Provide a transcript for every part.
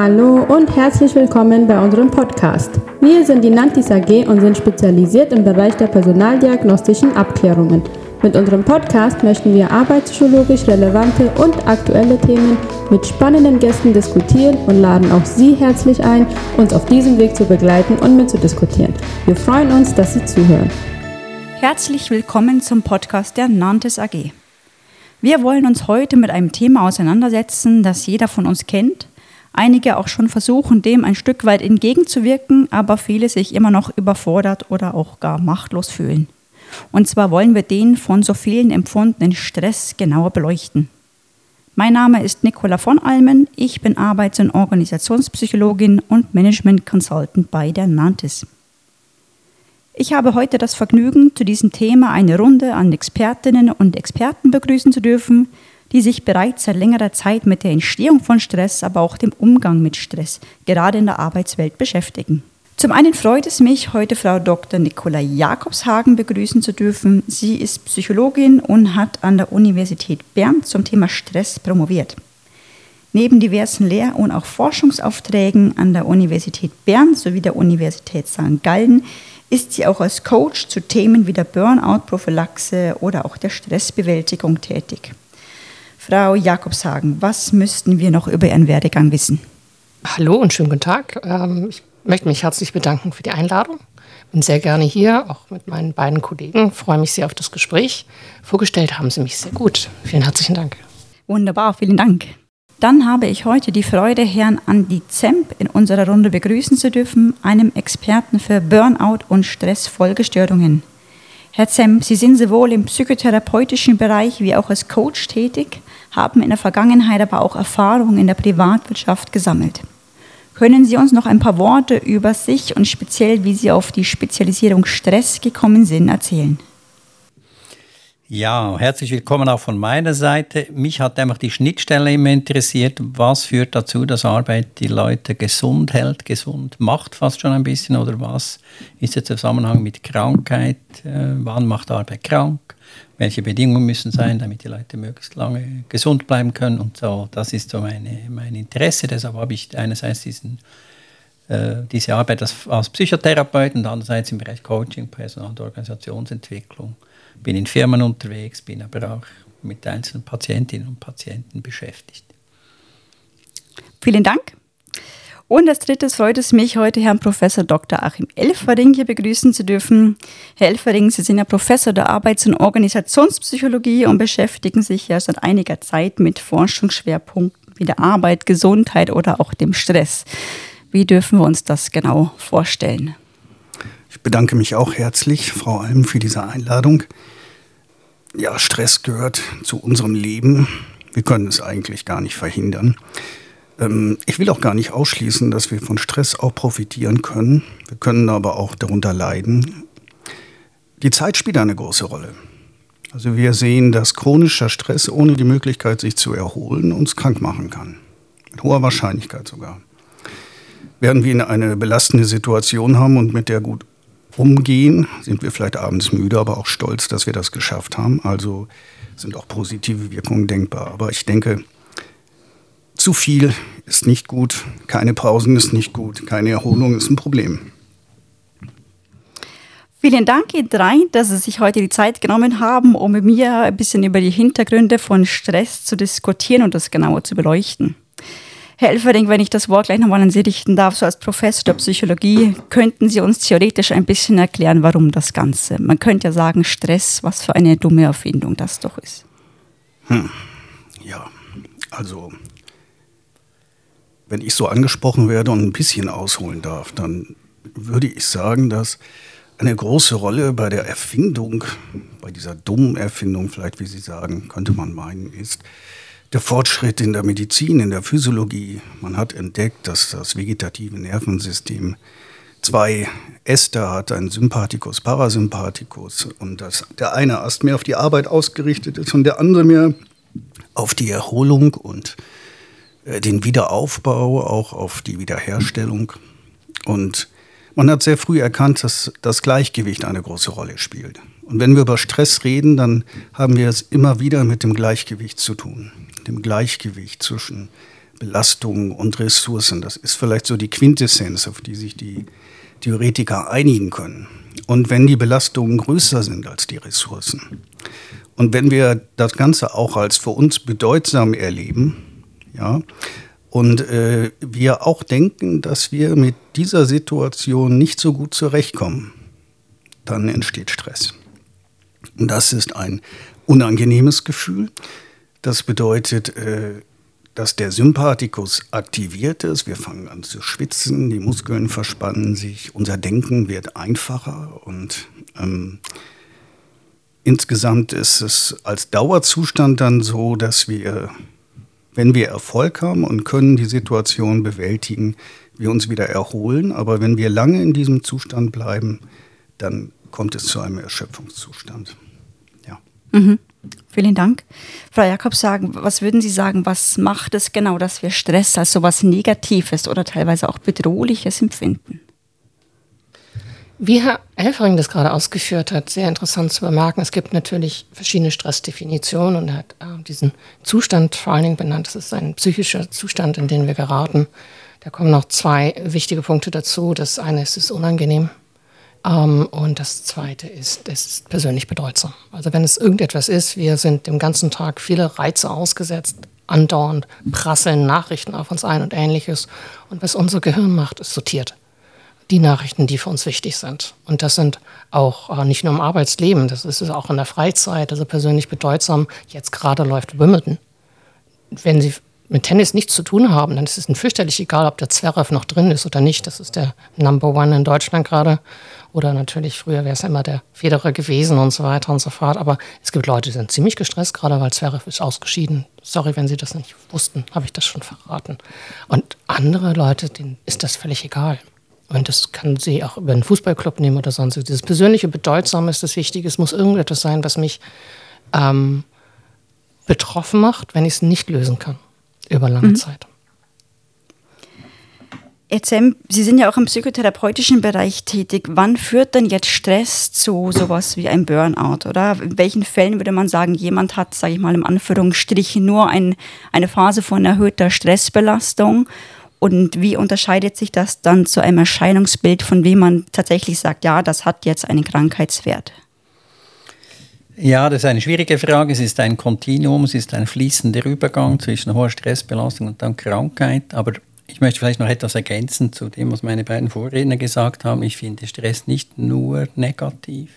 Hallo und herzlich willkommen bei unserem Podcast. Wir sind die Nantis AG und sind spezialisiert im Bereich der personaldiagnostischen Abklärungen. Mit unserem Podcast möchten wir arbeitspsychologisch relevante und aktuelle Themen mit spannenden Gästen diskutieren und laden auch Sie herzlich ein, uns auf diesem Weg zu begleiten und mitzudiskutieren. Wir freuen uns, dass Sie zuhören. Herzlich willkommen zum Podcast der Nantes AG. Wir wollen uns heute mit einem Thema auseinandersetzen, das jeder von uns kennt, einige auch schon versuchen, dem ein Stück weit entgegenzuwirken, aber viele sich immer noch überfordert oder auch gar machtlos fühlen. Und zwar wollen wir den von so vielen empfundenen Stress genauer beleuchten. Mein Name ist Nicola von Almen, ich bin Arbeits- und Organisationspsychologin und Management Consultant bei der Nantis. Ich habe heute das Vergnügen, zu diesem Thema eine Runde an Expertinnen und Experten begrüßen zu dürfen, die sich bereits seit längerer Zeit mit der Entstehung von Stress, aber auch dem Umgang mit Stress, gerade in der Arbeitswelt, beschäftigen. Zum einen freut es mich, heute Frau Dr. Nicola Jakobshagen begrüßen zu dürfen. Sie ist Psychologin und hat an der Universität Bern zum Thema Stress promoviert. Neben diversen Lehr- und auch Forschungsaufträgen an der Universität Bern sowie der Universität St. Gallen ist sie auch als Coach zu Themen wie der Burnout-Prophylaxe oder auch der Stressbewältigung tätig. Frau Jakobshagen, was müssten wir noch über Ihren Werdegang wissen? Hallo und schönen guten Tag. Ähm, ich möchte mich herzlich bedanken für die Einladung. Bin sehr gerne hier, auch mit meinen beiden Kollegen. Freue mich sehr auf das Gespräch. Vorgestellt haben Sie mich sehr gut. Vielen herzlichen Dank. Wunderbar, vielen Dank. Dann habe ich heute die Freude, Herrn Andi Zemp in unserer Runde begrüßen zu dürfen, einem Experten für Burnout und Stressfolgestörungen. Herr Zemp, Sie sind sowohl im psychotherapeutischen Bereich wie auch als Coach tätig, haben in der Vergangenheit aber auch Erfahrungen in der Privatwirtschaft gesammelt. Können Sie uns noch ein paar Worte über sich und speziell, wie Sie auf die Spezialisierung Stress gekommen sind, erzählen? Ja, herzlich willkommen auch von meiner Seite. Mich hat einfach die Schnittstelle immer interessiert. Was führt dazu, dass Arbeit die Leute gesund hält, gesund macht fast schon ein bisschen? Oder was ist der Zusammenhang mit Krankheit? Äh, wann macht Arbeit krank? Welche Bedingungen müssen sein, damit die Leute möglichst lange gesund bleiben können? Und so, das ist so meine, mein Interesse. Deshalb habe ich einerseits diesen äh, diese Arbeit als, als Psychotherapeut und andererseits im Bereich Coaching, Personal- und Organisationsentwicklung bin in Firmen unterwegs, bin aber auch mit einzelnen Patientinnen und Patienten beschäftigt. Vielen Dank. Und als drittes freut es mich, heute Herrn Professor Dr. Achim Elfering hier begrüßen zu dürfen. Herr Elfering, Sie sind ja Professor der Arbeits- und Organisationspsychologie und beschäftigen sich ja seit einiger Zeit mit Forschungsschwerpunkten wie der Arbeit, Gesundheit oder auch dem Stress. Wie dürfen wir uns das genau vorstellen? Ich bedanke mich auch herzlich, Frau Alm, für diese Einladung. Ja, Stress gehört zu unserem Leben. Wir können es eigentlich gar nicht verhindern. Ähm, ich will auch gar nicht ausschließen, dass wir von Stress auch profitieren können. Wir können aber auch darunter leiden. Die Zeit spielt eine große Rolle. Also wir sehen, dass chronischer Stress ohne die Möglichkeit, sich zu erholen, uns krank machen kann. Mit hoher Wahrscheinlichkeit sogar. Während wir eine belastende Situation haben und mit der gut umgehen, sind wir vielleicht abends müde, aber auch stolz, dass wir das geschafft haben. Also sind auch positive Wirkungen denkbar. Aber ich denke, zu viel ist nicht gut, keine Pausen ist nicht gut, keine Erholung ist ein Problem. Vielen Dank, ihr drei, dass Sie sich heute die Zeit genommen haben, um mit mir ein bisschen über die Hintergründe von Stress zu diskutieren und das genauer zu beleuchten. Herr Elferding, wenn ich das Wort gleich nochmal an Sie richten darf, so als Professor der Psychologie, könnten Sie uns theoretisch ein bisschen erklären, warum das Ganze? Man könnte ja sagen, Stress, was für eine dumme Erfindung das doch ist. Hm. Ja, also, wenn ich so angesprochen werde und ein bisschen ausholen darf, dann würde ich sagen, dass eine große Rolle bei der Erfindung, bei dieser dummen Erfindung, vielleicht wie Sie sagen, könnte man meinen, ist, der Fortschritt in der Medizin, in der Physiologie. Man hat entdeckt, dass das vegetative Nervensystem zwei Äste hat, ein Sympathikus, Parasympathikus, und dass der eine Ast mehr auf die Arbeit ausgerichtet ist und der andere mehr auf die Erholung und äh, den Wiederaufbau, auch auf die Wiederherstellung. Und man hat sehr früh erkannt, dass das Gleichgewicht eine große Rolle spielt. Und wenn wir über Stress reden, dann haben wir es immer wieder mit dem Gleichgewicht zu tun dem Gleichgewicht zwischen Belastungen und Ressourcen. Das ist vielleicht so die Quintessenz, auf die sich die Theoretiker einigen können. Und wenn die Belastungen größer sind als die Ressourcen und wenn wir das Ganze auch als für uns bedeutsam erleben, ja, und äh, wir auch denken, dass wir mit dieser Situation nicht so gut zurechtkommen, dann entsteht Stress. Und das ist ein unangenehmes Gefühl. Das bedeutet, äh, dass der Sympathikus aktiviert ist. Wir fangen an zu schwitzen, die Muskeln verspannen sich, unser Denken wird einfacher und ähm, insgesamt ist es als Dauerzustand dann so, dass wir, wenn wir Erfolg haben und können die Situation bewältigen, wir uns wieder erholen. Aber wenn wir lange in diesem Zustand bleiben, dann kommt es zu einem Erschöpfungszustand. Ja. Mhm. Vielen Dank. Frau Jakob, sagen, was würden Sie sagen, was macht es genau, dass wir Stress als so etwas Negatives oder teilweise auch Bedrohliches empfinden? Wie Herr Elfering das gerade ausgeführt hat, sehr interessant zu bemerken. Es gibt natürlich verschiedene Stressdefinitionen und er hat äh, diesen Zustand vor allen Dingen benannt. Das ist ein psychischer Zustand, in den wir geraten. Da kommen noch zwei wichtige Punkte dazu. Das eine ist, es ist unangenehm. Ähm, und das Zweite ist, es ist persönlich bedeutsam. Also wenn es irgendetwas ist, wir sind den ganzen Tag viele Reize ausgesetzt, andauernd prasseln Nachrichten auf uns ein und ähnliches. Und was unser Gehirn macht, ist sortiert. Die Nachrichten, die für uns wichtig sind. Und das sind auch äh, nicht nur im Arbeitsleben, das ist auch in der Freizeit, also persönlich bedeutsam. Jetzt gerade läuft Wimbledon. Wenn Sie mit Tennis nichts zu tun haben, dann ist es fürchterlich egal, ob der Zverev noch drin ist oder nicht. Das ist der Number One in Deutschland gerade. Oder natürlich, früher wäre es immer der Federer gewesen und so weiter und so fort. Aber es gibt Leute, die sind ziemlich gestresst, gerade weil Zverev ist ausgeschieden. Sorry, wenn Sie das nicht wussten, habe ich das schon verraten. Und andere Leute, denen ist das völlig egal. Und das kann sie auch über einen Fußballclub nehmen oder sonst. Dieses persönliche Bedeutsame ist das Wichtige. Es muss irgendetwas sein, was mich ähm, betroffen macht, wenn ich es nicht lösen kann über lange mhm. Zeit. Erzähl, Sie sind ja auch im psychotherapeutischen Bereich tätig. Wann führt denn jetzt Stress zu sowas wie einem Burnout? Oder in welchen Fällen würde man sagen, jemand hat, sage ich mal im Anführungsstrichen, nur ein, eine Phase von erhöhter Stressbelastung? Und wie unterscheidet sich das dann zu einem Erscheinungsbild, von wem man tatsächlich sagt, ja, das hat jetzt einen Krankheitswert? Ja, das ist eine schwierige Frage. Es ist ein Kontinuum, es ist ein fließender Übergang zwischen hoher Stressbelastung und dann Krankheit. Aber ich möchte vielleicht noch etwas ergänzen zu dem, was meine beiden Vorredner gesagt haben. Ich finde Stress nicht nur negativ.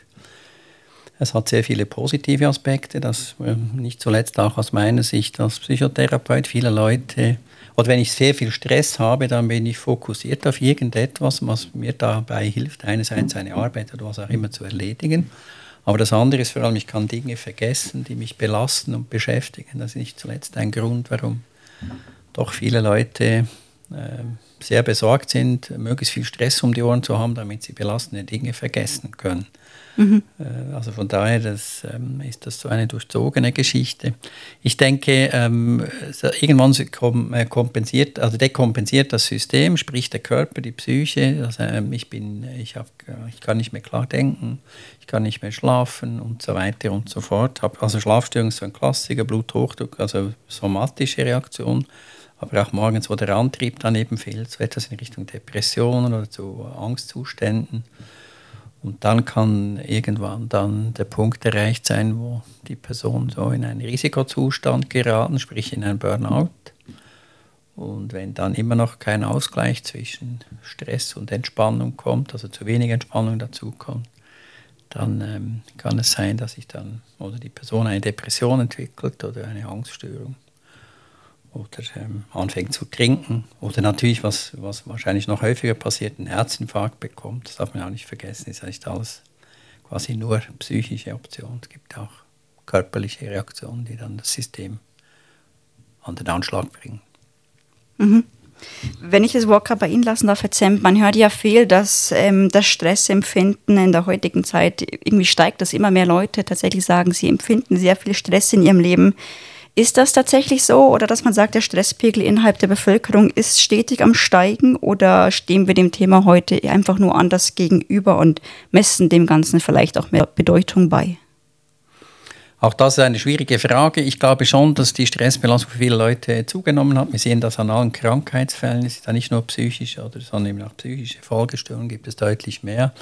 Es hat sehr viele positive Aspekte, das äh, nicht zuletzt auch aus meiner Sicht als Psychotherapeut. Viele Leute, oder wenn ich sehr viel Stress habe, dann bin ich fokussiert auf irgendetwas, was mir dabei hilft, einerseits eine Arbeit oder was auch immer zu erledigen. Aber das andere ist vor allem, ich kann Dinge vergessen, die mich belasten und beschäftigen. Das ist nicht zuletzt ein Grund, warum doch viele Leute äh, sehr besorgt sind, möglichst viel Stress um die Ohren zu haben, damit sie belastende Dinge vergessen können. Mhm. Äh, also von daher das, ähm, ist das so eine durchzogene Geschichte. Ich denke, ähm, irgendwann äh, kompensiert, also dekompensiert das System, sprich der Körper, die Psyche. Also, ähm, ich, bin, ich, hab, ich kann nicht mehr klar denken, ich kann nicht mehr schlafen und so weiter und so fort. Also Schlafstörung ist so ein Klassiker, Bluthochdruck, also somatische Reaktion aber auch morgens, wo der Antrieb dann eben fehlt, so etwas in Richtung Depressionen oder zu Angstzuständen. Und dann kann irgendwann dann der Punkt erreicht sein, wo die Person so in einen Risikozustand geraten, sprich in einen Burnout. Und wenn dann immer noch kein Ausgleich zwischen Stress und Entspannung kommt, also zu wenig Entspannung dazu kommt, dann ähm, kann es sein, dass sich dann oder die Person eine Depression entwickelt oder eine Angststörung oder ähm, anfängt zu trinken oder natürlich, was, was wahrscheinlich noch häufiger passiert, einen Herzinfarkt bekommt. Das darf man auch nicht vergessen, ist nicht alles quasi nur psychische Option. Es gibt auch körperliche Reaktionen, die dann das System an den Anschlag bringen. Mhm. Wenn ich das Wort bei Ihnen lassen darf, Herr Zemp, man hört ja viel, dass ähm, das Stressempfinden in der heutigen Zeit irgendwie steigt, dass immer mehr Leute tatsächlich sagen, sie empfinden sehr viel Stress in ihrem Leben. Ist das tatsächlich so oder dass man sagt, der Stresspegel innerhalb der Bevölkerung ist stetig am Steigen oder stehen wir dem Thema heute einfach nur anders gegenüber und messen dem Ganzen vielleicht auch mehr Bedeutung bei? Auch das ist eine schwierige Frage. Ich glaube schon, dass die Stressbelastung für viele Leute zugenommen hat. Wir sehen das an allen Krankheitsfällen. Es ist ja nicht nur psychische, sondern eben auch psychische Folgestörungen gibt es deutlich mehr.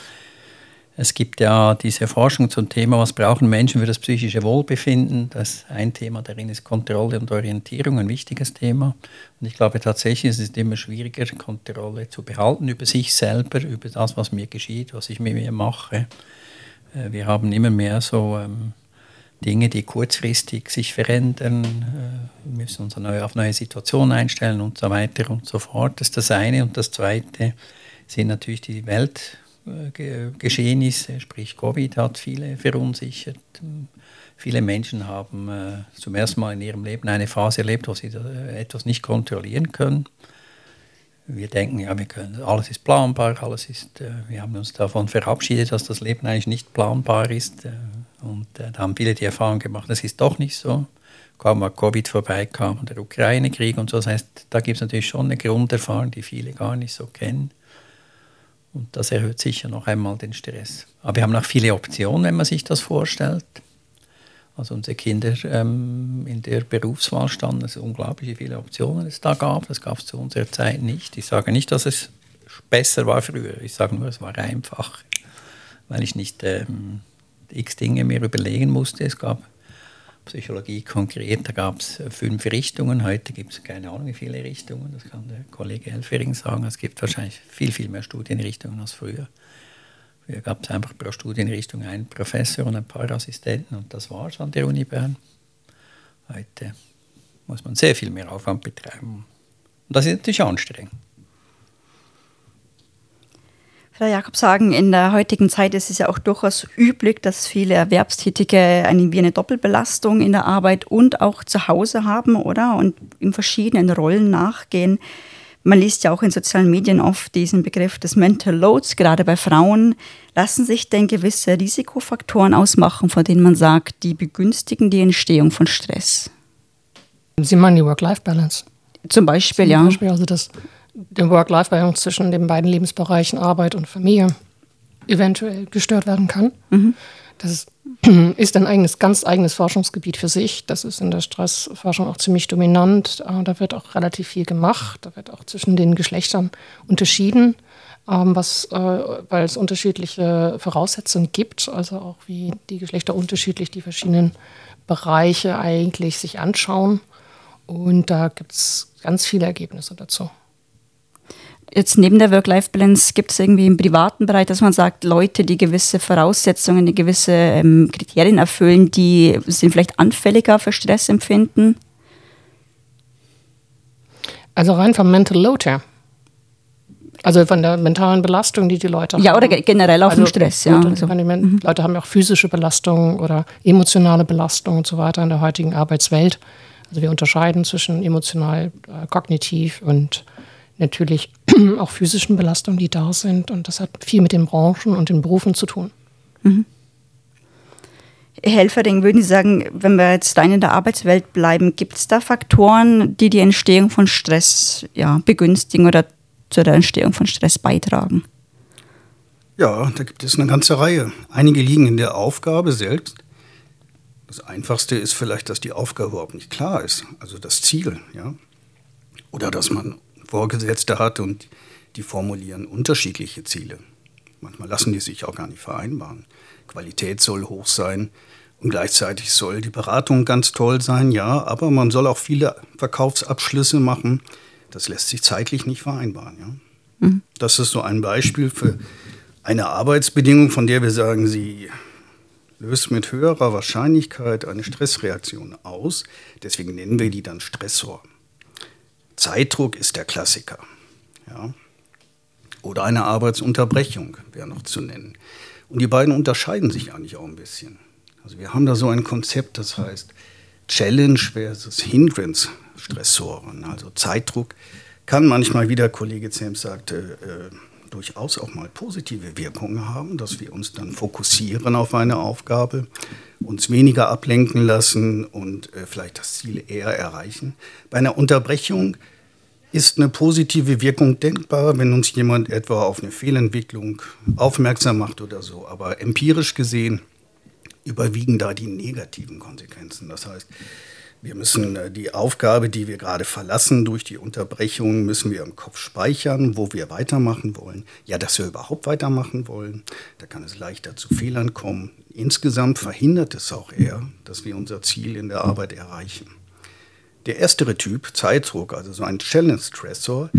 Es gibt ja diese Forschung zum Thema, was brauchen Menschen für das psychische Wohlbefinden. Das ist ein Thema darin ist Kontrolle und Orientierung, ein wichtiges Thema. Und ich glaube tatsächlich, es ist immer schwieriger, Kontrolle zu behalten über sich selber, über das, was mir geschieht, was ich mit mir mache. Äh, wir haben immer mehr so ähm, Dinge, die kurzfristig sich verändern. Äh, wir müssen uns auf neue Situationen einstellen und so weiter und so fort. Das ist das eine. Und das zweite sind natürlich die Weltgeschehnisse, sprich Covid hat viele verunsichert. Viele Menschen haben äh, zum ersten Mal in ihrem Leben eine Phase erlebt, wo sie etwas nicht kontrollieren können. Wir denken, ja, wir können, alles ist planbar, alles ist, äh, wir haben uns davon verabschiedet, dass das Leben eigentlich nicht planbar ist. Und äh, da haben viele die Erfahrung gemacht, das ist doch nicht so. Kaum mal Covid vorbeikam und der Ukraine-Krieg und so. Das heißt, da gibt es natürlich schon eine Grunderfahrung, die viele gar nicht so kennen. Und das erhöht sicher noch einmal den Stress. Aber wir haben auch viele Optionen, wenn man sich das vorstellt. Also unsere Kinder ähm, in der Berufswahl standen, es unglaublich viele Optionen es da gab. Das gab es zu unserer Zeit nicht. Ich sage nicht, dass es besser war früher. Ich sage nur, es war einfach, weil ich nicht ähm, x Dinge mir überlegen musste. Es gab Psychologie konkret, da gab es fünf Richtungen. Heute gibt es keine Ahnung, wie viele Richtungen. Das kann der Kollege Elfering sagen. Es gibt wahrscheinlich viel, viel mehr Studienrichtungen als früher. Früher gab es einfach pro Studienrichtung einen Professor und ein paar Assistenten und das war es an der Uni Bern. Heute muss man sehr viel mehr Aufwand betreiben. Und das ist natürlich anstrengend. Frau Jakob sagen, in der heutigen Zeit ist es ja auch durchaus üblich, dass viele Erwerbstätige eine, wie eine Doppelbelastung in der Arbeit und auch zu Hause haben, oder? Und in verschiedenen Rollen nachgehen. Man liest ja auch in sozialen Medien oft diesen Begriff des Mental Loads, gerade bei Frauen. Lassen sich denn gewisse Risikofaktoren ausmachen, von denen man sagt, die begünstigen die Entstehung von Stress? Sie meinen die Work-Life-Balance? Zum Beispiel, Zum ja. Beispiel, also das der Work-Life-Balance zwischen den beiden Lebensbereichen Arbeit und Familie eventuell gestört werden kann. Mhm. Das ist ein eigenes, ganz eigenes Forschungsgebiet für sich. Das ist in der Stressforschung auch ziemlich dominant. Äh, da wird auch relativ viel gemacht. Da wird auch zwischen den Geschlechtern unterschieden, ähm, was, äh, weil es unterschiedliche Voraussetzungen gibt, also auch wie die Geschlechter unterschiedlich die verschiedenen Bereiche eigentlich sich anschauen. Und da gibt es ganz viele Ergebnisse dazu jetzt neben der Work-Life-Balance gibt es irgendwie im privaten Bereich, dass man sagt, Leute, die gewisse Voraussetzungen, die gewisse ähm, Kriterien erfüllen, die sind vielleicht anfälliger für Stressempfinden? Also rein vom Mental Load her. Also von der mentalen Belastung, die die Leute haben. Ja, oder generell auch also, vom Stress, ja. Also. Mhm. Leute haben ja auch physische Belastung oder emotionale Belastung und so weiter in der heutigen Arbeitswelt. Also wir unterscheiden zwischen emotional, äh, kognitiv und natürlich auch physischen Belastungen, die da sind. Und das hat viel mit den Branchen und den Berufen zu tun. Mhm. Herr Helferding, würden Sie sagen, wenn wir jetzt rein in der Arbeitswelt bleiben, gibt es da Faktoren, die die Entstehung von Stress ja, begünstigen oder zu der Entstehung von Stress beitragen? Ja, da gibt es eine ganze Reihe. Einige liegen in der Aufgabe selbst. Das Einfachste ist vielleicht, dass die Aufgabe überhaupt nicht klar ist, also das Ziel. Ja? Oder dass man Vorgesetzte hat und die formulieren unterschiedliche Ziele. Manchmal lassen die sich auch gar nicht vereinbaren. Qualität soll hoch sein und gleichzeitig soll die Beratung ganz toll sein, ja, aber man soll auch viele Verkaufsabschlüsse machen. Das lässt sich zeitlich nicht vereinbaren. Ja. Mhm. Das ist so ein Beispiel für eine Arbeitsbedingung, von der wir sagen, sie löst mit höherer Wahrscheinlichkeit eine Stressreaktion aus. Deswegen nennen wir die dann Stressor. Zeitdruck ist der Klassiker. Ja. Oder eine Arbeitsunterbrechung wäre noch zu nennen. Und die beiden unterscheiden sich eigentlich auch ein bisschen. Also wir haben da so ein Konzept, das heißt Challenge versus Hindrance Stressoren. Also Zeitdruck kann manchmal, wie der Kollege Zems sagte, äh, durchaus auch mal positive Wirkungen haben, dass wir uns dann fokussieren auf eine Aufgabe, uns weniger ablenken lassen und äh, vielleicht das Ziel eher erreichen. Bei einer Unterbrechung ist eine positive Wirkung denkbar, wenn uns jemand etwa auf eine Fehlentwicklung aufmerksam macht oder so. Aber empirisch gesehen überwiegen da die negativen Konsequenzen. Das heißt, wir müssen äh, die Aufgabe, die wir gerade verlassen durch die Unterbrechung, müssen wir im Kopf speichern, wo wir weitermachen wollen. Ja, dass wir überhaupt weitermachen wollen. Da kann es leichter zu Fehlern kommen. Insgesamt verhindert es auch eher, dass wir unser Ziel in der Arbeit erreichen. Der erstere Typ, Zeitdruck, also so ein Challenge-Stressor,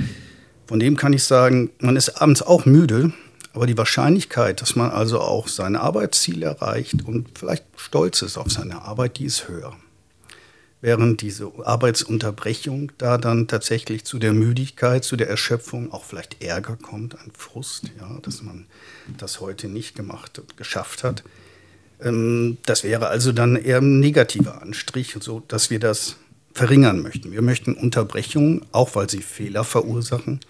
von dem kann ich sagen, man ist abends auch müde, aber die Wahrscheinlichkeit, dass man also auch sein Arbeitsziel erreicht und vielleicht stolz ist auf seine Arbeit, die ist höher während diese Arbeitsunterbrechung da dann tatsächlich zu der Müdigkeit, zu der Erschöpfung, auch vielleicht Ärger kommt, ein Frust, ja, dass man das heute nicht gemacht und geschafft hat. Ähm, das wäre also dann eher ein negativer Anstrich, so dass wir das verringern möchten. Wir möchten Unterbrechungen, auch weil sie Fehler verursachen.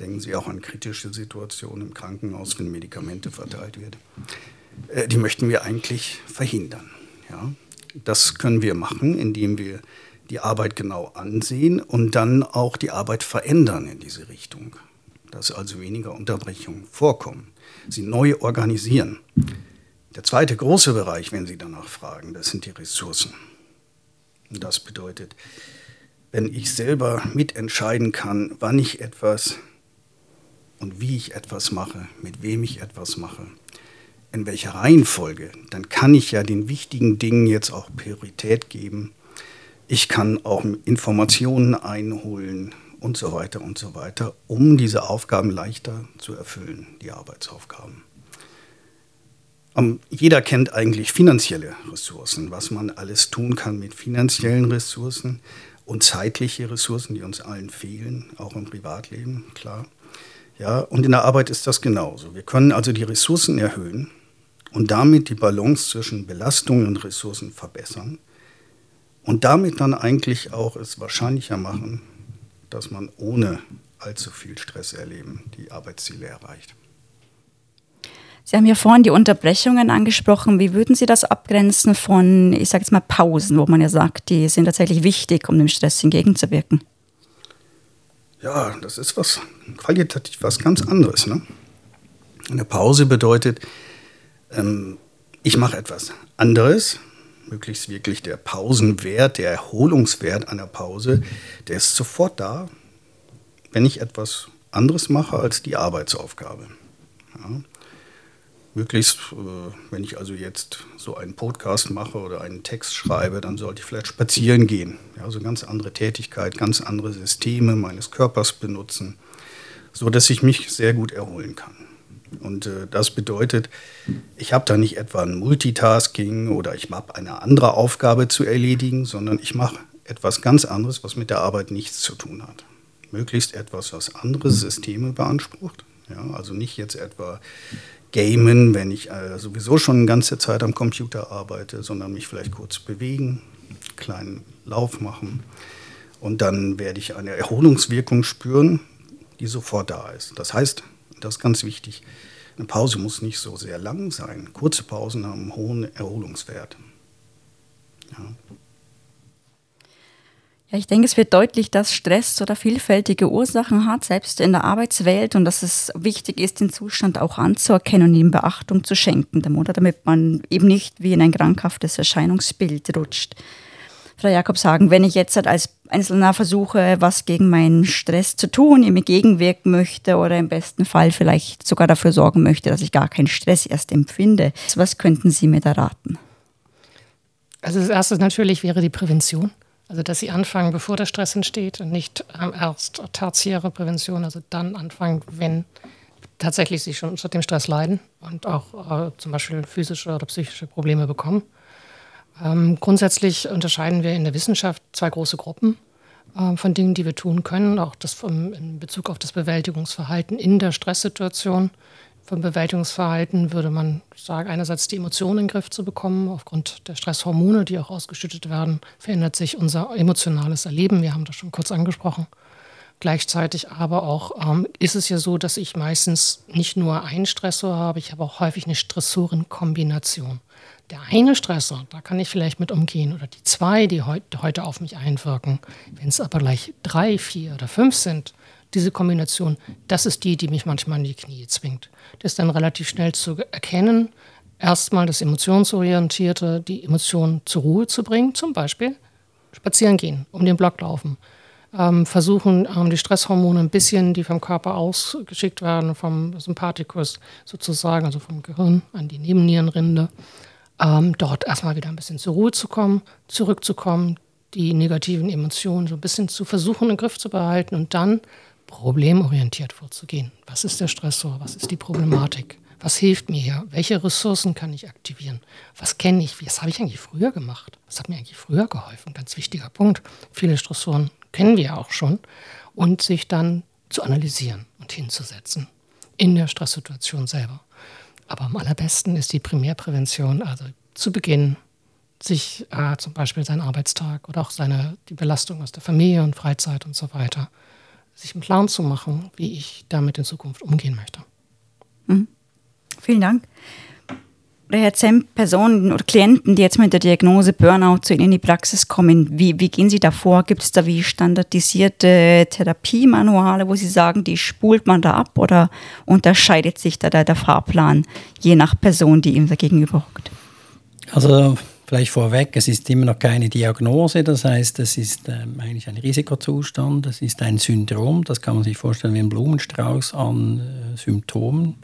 Denken Sie auch an kritische Situationen im Krankenhaus, wenn Medikamente verteilt werden. Äh, die möchten wir eigentlich verhindern. Ja? Das können wir machen, indem wir die Arbeit genau ansehen und dann auch die Arbeit verändern in diese Richtung. Dass also weniger Unterbrechungen vorkommen. Sie neu organisieren. Der zweite große Bereich, wenn Sie danach fragen, das sind die Ressourcen. Und das bedeutet, wenn ich selber mitentscheiden kann, wann ich etwas und wie ich etwas mache, mit wem ich etwas mache, in welcher Reihenfolge, dann kann ich ja den wichtigen Dingen jetzt auch Priorität geben. Ich kann auch Informationen einholen und so weiter und so weiter, um diese Aufgaben leichter zu erfüllen, die Arbeitsaufgaben. Jeder kennt eigentlich finanzielle Ressourcen, was man alles tun kann mit finanziellen Ressourcen und zeitliche Ressourcen, die uns allen fehlen, auch im Privatleben, klar. Ja, und in der Arbeit ist das genauso. Wir können also die Ressourcen erhöhen, und damit die Balance zwischen Belastungen und Ressourcen verbessern und damit dann eigentlich auch es wahrscheinlicher machen, dass man ohne allzu viel Stress erleben die Arbeitsziele erreicht. Sie haben ja vorhin die Unterbrechungen angesprochen. Wie würden Sie das abgrenzen von, ich sage jetzt mal, Pausen, wo man ja sagt, die sind tatsächlich wichtig, um dem Stress entgegenzuwirken? Ja, das ist was qualitativ was ganz anderes. Ne? Eine Pause bedeutet, ähm, ich mache etwas anderes, möglichst wirklich der Pausenwert, der Erholungswert einer Pause, der ist sofort da, wenn ich etwas anderes mache als die Arbeitsaufgabe. Ja. Möglichst, äh, wenn ich also jetzt so einen Podcast mache oder einen Text schreibe, dann sollte ich vielleicht spazieren gehen. Ja, also ganz andere Tätigkeit, ganz andere Systeme meines Körpers benutzen, so dass ich mich sehr gut erholen kann. Und äh, das bedeutet, ich habe da nicht etwa ein Multitasking oder ich habe eine andere Aufgabe zu erledigen, sondern ich mache etwas ganz anderes, was mit der Arbeit nichts zu tun hat. Möglichst etwas, was andere Systeme beansprucht. Ja, also nicht jetzt etwa gamen, wenn ich äh, sowieso schon eine ganze Zeit am Computer arbeite, sondern mich vielleicht kurz bewegen, einen kleinen Lauf machen. Und dann werde ich eine Erholungswirkung spüren, die sofort da ist. Das heißt, das ist ganz wichtig. Eine Pause muss nicht so sehr lang sein. Kurze Pausen haben einen hohen Erholungswert. Ja. Ja, ich denke, es wird deutlich, dass Stress oder vielfältige Ursachen hat, selbst in der Arbeitswelt, und dass es wichtig ist, den Zustand auch anzuerkennen und ihm Beachtung zu schenken, damit man eben nicht wie in ein krankhaftes Erscheinungsbild rutscht. Frau Jakob sagen, wenn ich jetzt als Einzelner versuche, was gegen meinen Stress zu tun, ihm entgegenwirken möchte oder im besten Fall vielleicht sogar dafür sorgen möchte, dass ich gar keinen Stress erst empfinde, was könnten Sie mir da raten? Also das Erste natürlich wäre die Prävention. Also dass Sie anfangen, bevor der Stress entsteht und nicht erst tertiäre Prävention, also dann anfangen, wenn tatsächlich Sie schon unter dem Stress leiden und auch äh, zum Beispiel physische oder psychische Probleme bekommen. Ähm, grundsätzlich unterscheiden wir in der Wissenschaft zwei große Gruppen von Dingen, die wir tun können, auch das vom, in Bezug auf das Bewältigungsverhalten in der Stresssituation. Vom Bewältigungsverhalten würde man sagen, einerseits die Emotionen in den Griff zu bekommen. Aufgrund der Stresshormone, die auch ausgeschüttet werden, verändert sich unser emotionales Erleben. Wir haben das schon kurz angesprochen. Gleichzeitig aber auch ähm, ist es ja so, dass ich meistens nicht nur einen Stressor habe, ich habe auch häufig eine Stressorenkombination. Der eine Stressor, da kann ich vielleicht mit umgehen, oder die zwei, die heute, auf mich einwirken. Wenn es aber gleich drei, vier oder fünf sind, diese Kombination, das ist die, die mich manchmal in die Knie zwingt. Das ist dann relativ schnell zu erkennen, erstmal das Emotionsorientierte, die Emotionen zur Ruhe zu bringen, zum Beispiel spazieren gehen, um den Block laufen. Ähm, versuchen, ähm, die Stresshormone ein bisschen, die vom Körper ausgeschickt werden, vom Sympathikus sozusagen, also vom Gehirn an die Nebennierenrinde, ähm, dort erstmal wieder ein bisschen zur Ruhe zu kommen, zurückzukommen, die negativen Emotionen so ein bisschen zu versuchen, im Griff zu behalten und dann problemorientiert vorzugehen. Was ist der Stressor? Was ist die Problematik? Was hilft mir hier? Welche Ressourcen kann ich aktivieren? Was kenne ich? Was habe ich eigentlich früher gemacht? Was hat mir eigentlich früher geholfen? Ganz wichtiger Punkt. Viele Stressoren kennen wir ja auch schon. Und sich dann zu analysieren und hinzusetzen in der Stresssituation selber. Aber am allerbesten ist die Primärprävention, also zu Beginn sich äh, zum Beispiel seinen Arbeitstag oder auch seine, die Belastung aus der Familie und Freizeit und so weiter, sich einen Plan zu machen, wie ich damit in Zukunft umgehen möchte. Mhm. Vielen Dank. Herr Personen oder Klienten, die jetzt mit der Diagnose Burnout zu Ihnen in die Praxis kommen, wie, wie gehen Sie da vor? Gibt es da wie standardisierte Therapiemanuale, wo Sie sagen, die spult man da ab oder unterscheidet sich da der, der Fahrplan je nach Person, die ihm da gegenüber hockt? Also vielleicht vorweg, es ist immer noch keine Diagnose, das heißt, es ist ähm, eigentlich ein Risikozustand, es ist ein Syndrom, das kann man sich vorstellen wie ein Blumenstrauß an äh, Symptomen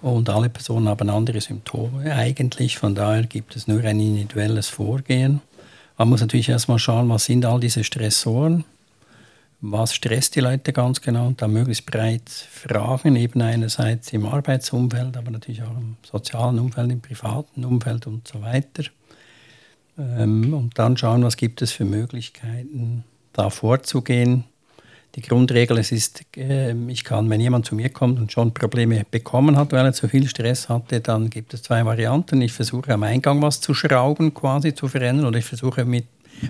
und alle Personen haben andere Symptome eigentlich. Von daher gibt es nur ein individuelles Vorgehen. Man muss natürlich erstmal schauen, was sind all diese Stressoren, was stresst die Leute ganz genau und dann möglichst breit fragen, eben einerseits im Arbeitsumfeld, aber natürlich auch im sozialen Umfeld, im privaten Umfeld und so weiter. Ähm, und dann schauen, was gibt es für Möglichkeiten, da vorzugehen. Die Grundregel es ist, ähm, ich kann, wenn jemand zu mir kommt und schon Probleme bekommen hat, weil er zu viel Stress hatte, dann gibt es zwei Varianten. Ich versuche am Eingang was zu schrauben, quasi zu verändern, oder ich versuche mit,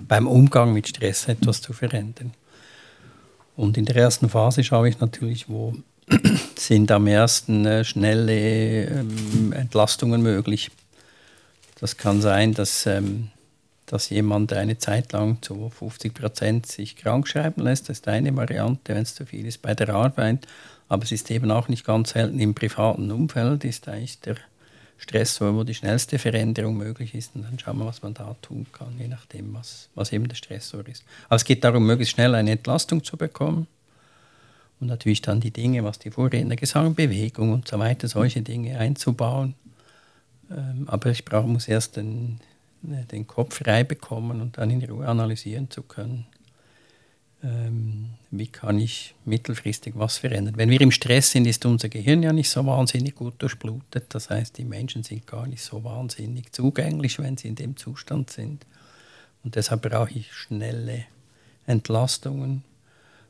beim Umgang mit Stress etwas zu verändern. Und in der ersten Phase schaue ich natürlich, wo sind am ersten äh, schnelle ähm, Entlastungen möglich. Das kann sein, dass ähm, dass jemand eine Zeit lang zu 50 Prozent sich krank schreiben lässt. Das ist eine Variante, wenn es zu viel ist bei der Arbeit. Aber es ist eben auch nicht ganz selten im privaten Umfeld, ist eigentlich der Stress, wo die schnellste Veränderung möglich ist. Und dann schauen wir, was man da tun kann, je nachdem, was, was eben der Stressor ist. Aber es geht darum, möglichst schnell eine Entlastung zu bekommen. Und natürlich dann die Dinge, was die Vorredner gesagt haben, Bewegung und so weiter, solche Dinge einzubauen. Ähm, aber ich brauche, muss erst den, den Kopf frei bekommen und dann in Ruhe analysieren zu können. Ähm, wie kann ich mittelfristig was verändern? Wenn wir im Stress sind, ist unser Gehirn ja nicht so wahnsinnig gut durchblutet. Das heißt, die Menschen sind gar nicht so wahnsinnig zugänglich, wenn sie in dem Zustand sind. Und deshalb brauche ich schnelle Entlastungen,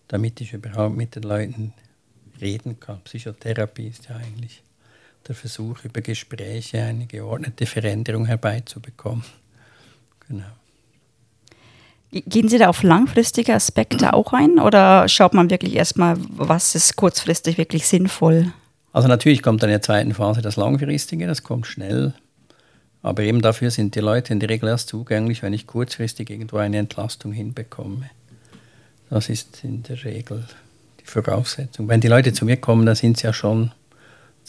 damit ich überhaupt mit den Leuten reden kann. Psychotherapie ist ja eigentlich der Versuch, über Gespräche eine geordnete Veränderung herbeizubekommen. Genau. Gehen Sie da auf langfristige Aspekte auch ein oder schaut man wirklich erstmal, was ist kurzfristig wirklich sinnvoll? Also natürlich kommt dann in der zweiten Phase das Langfristige, das kommt schnell. Aber eben dafür sind die Leute in der Regel erst zugänglich, wenn ich kurzfristig irgendwo eine Entlastung hinbekomme. Das ist in der Regel die Voraussetzung. Wenn die Leute zu mir kommen, dann sind sie ja schon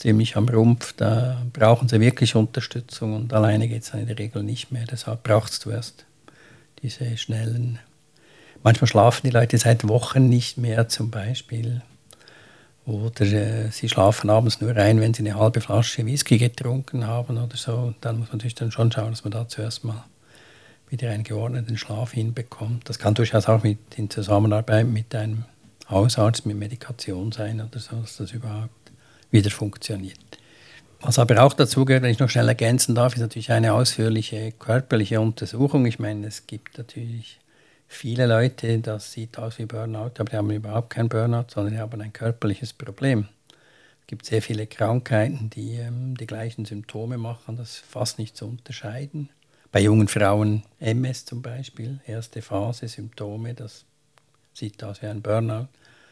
ziemlich am Rumpf, da brauchen sie wirklich Unterstützung und alleine geht es in der Regel nicht mehr. Deshalb braucht es zuerst diese schnellen. Manchmal schlafen die Leute seit Wochen nicht mehr zum Beispiel. Oder äh, sie schlafen abends nur rein, wenn sie eine halbe Flasche Whisky getrunken haben oder so. Und dann muss man natürlich dann schon schauen, dass man da zuerst mal wieder einen geordneten Schlaf hinbekommt. Das kann durchaus auch mit, in Zusammenarbeit mit einem Hausarzt, mit Medikation sein oder so, dass das überhaupt wieder funktioniert. Was aber auch dazu gehört, wenn ich noch schnell ergänzen darf, ist natürlich eine ausführliche körperliche Untersuchung. Ich meine, es gibt natürlich viele Leute, das sieht aus wie Burnout, aber die haben überhaupt kein Burnout, sondern die haben ein körperliches Problem. Es gibt sehr viele Krankheiten, die ähm, die gleichen Symptome machen, das ist fast nicht zu unterscheiden. Bei jungen Frauen MS zum Beispiel, erste Phase, Symptome, das sieht aus wie ein Burnout.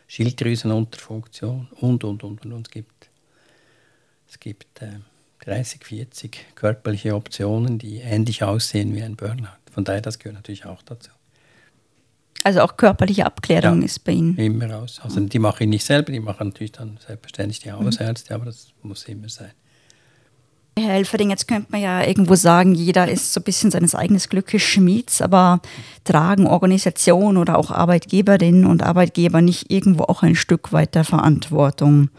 Schilddrüsenunterfunktion und, und, und, und. Es gibt, es gibt äh, 30, 40 körperliche Optionen, die ähnlich aussehen wie ein Burnout. Von daher, das gehört natürlich auch dazu. Also auch körperliche Abklärung ja, ist bei Ihnen? Immer raus. Also die mache ich nicht selber, die machen natürlich dann selbstverständlich die Hausärzte, mhm. aber das muss immer sein. Herr Helfering, jetzt könnte man ja irgendwo sagen, jeder ist so ein bisschen seines eigenen Glückes Schmieds, aber tragen Organisationen oder auch Arbeitgeberinnen und Arbeitgeber nicht irgendwo auch ein Stück weit der Verantwortung?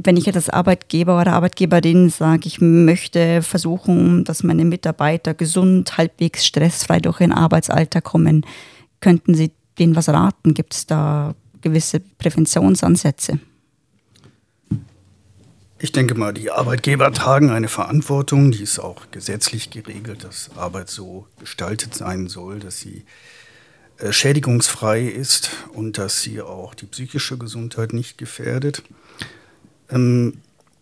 Wenn ich jetzt als Arbeitgeber oder Arbeitgeberin sage, ich möchte versuchen, dass meine Mitarbeiter gesund, halbwegs stressfrei durch den Arbeitsalter kommen, könnten Sie denen was raten? Gibt es da gewisse Präventionsansätze? Ich denke mal, die Arbeitgeber tragen eine Verantwortung, die ist auch gesetzlich geregelt, dass Arbeit so gestaltet sein soll, dass sie äh, schädigungsfrei ist und dass sie auch die psychische Gesundheit nicht gefährdet. Ähm,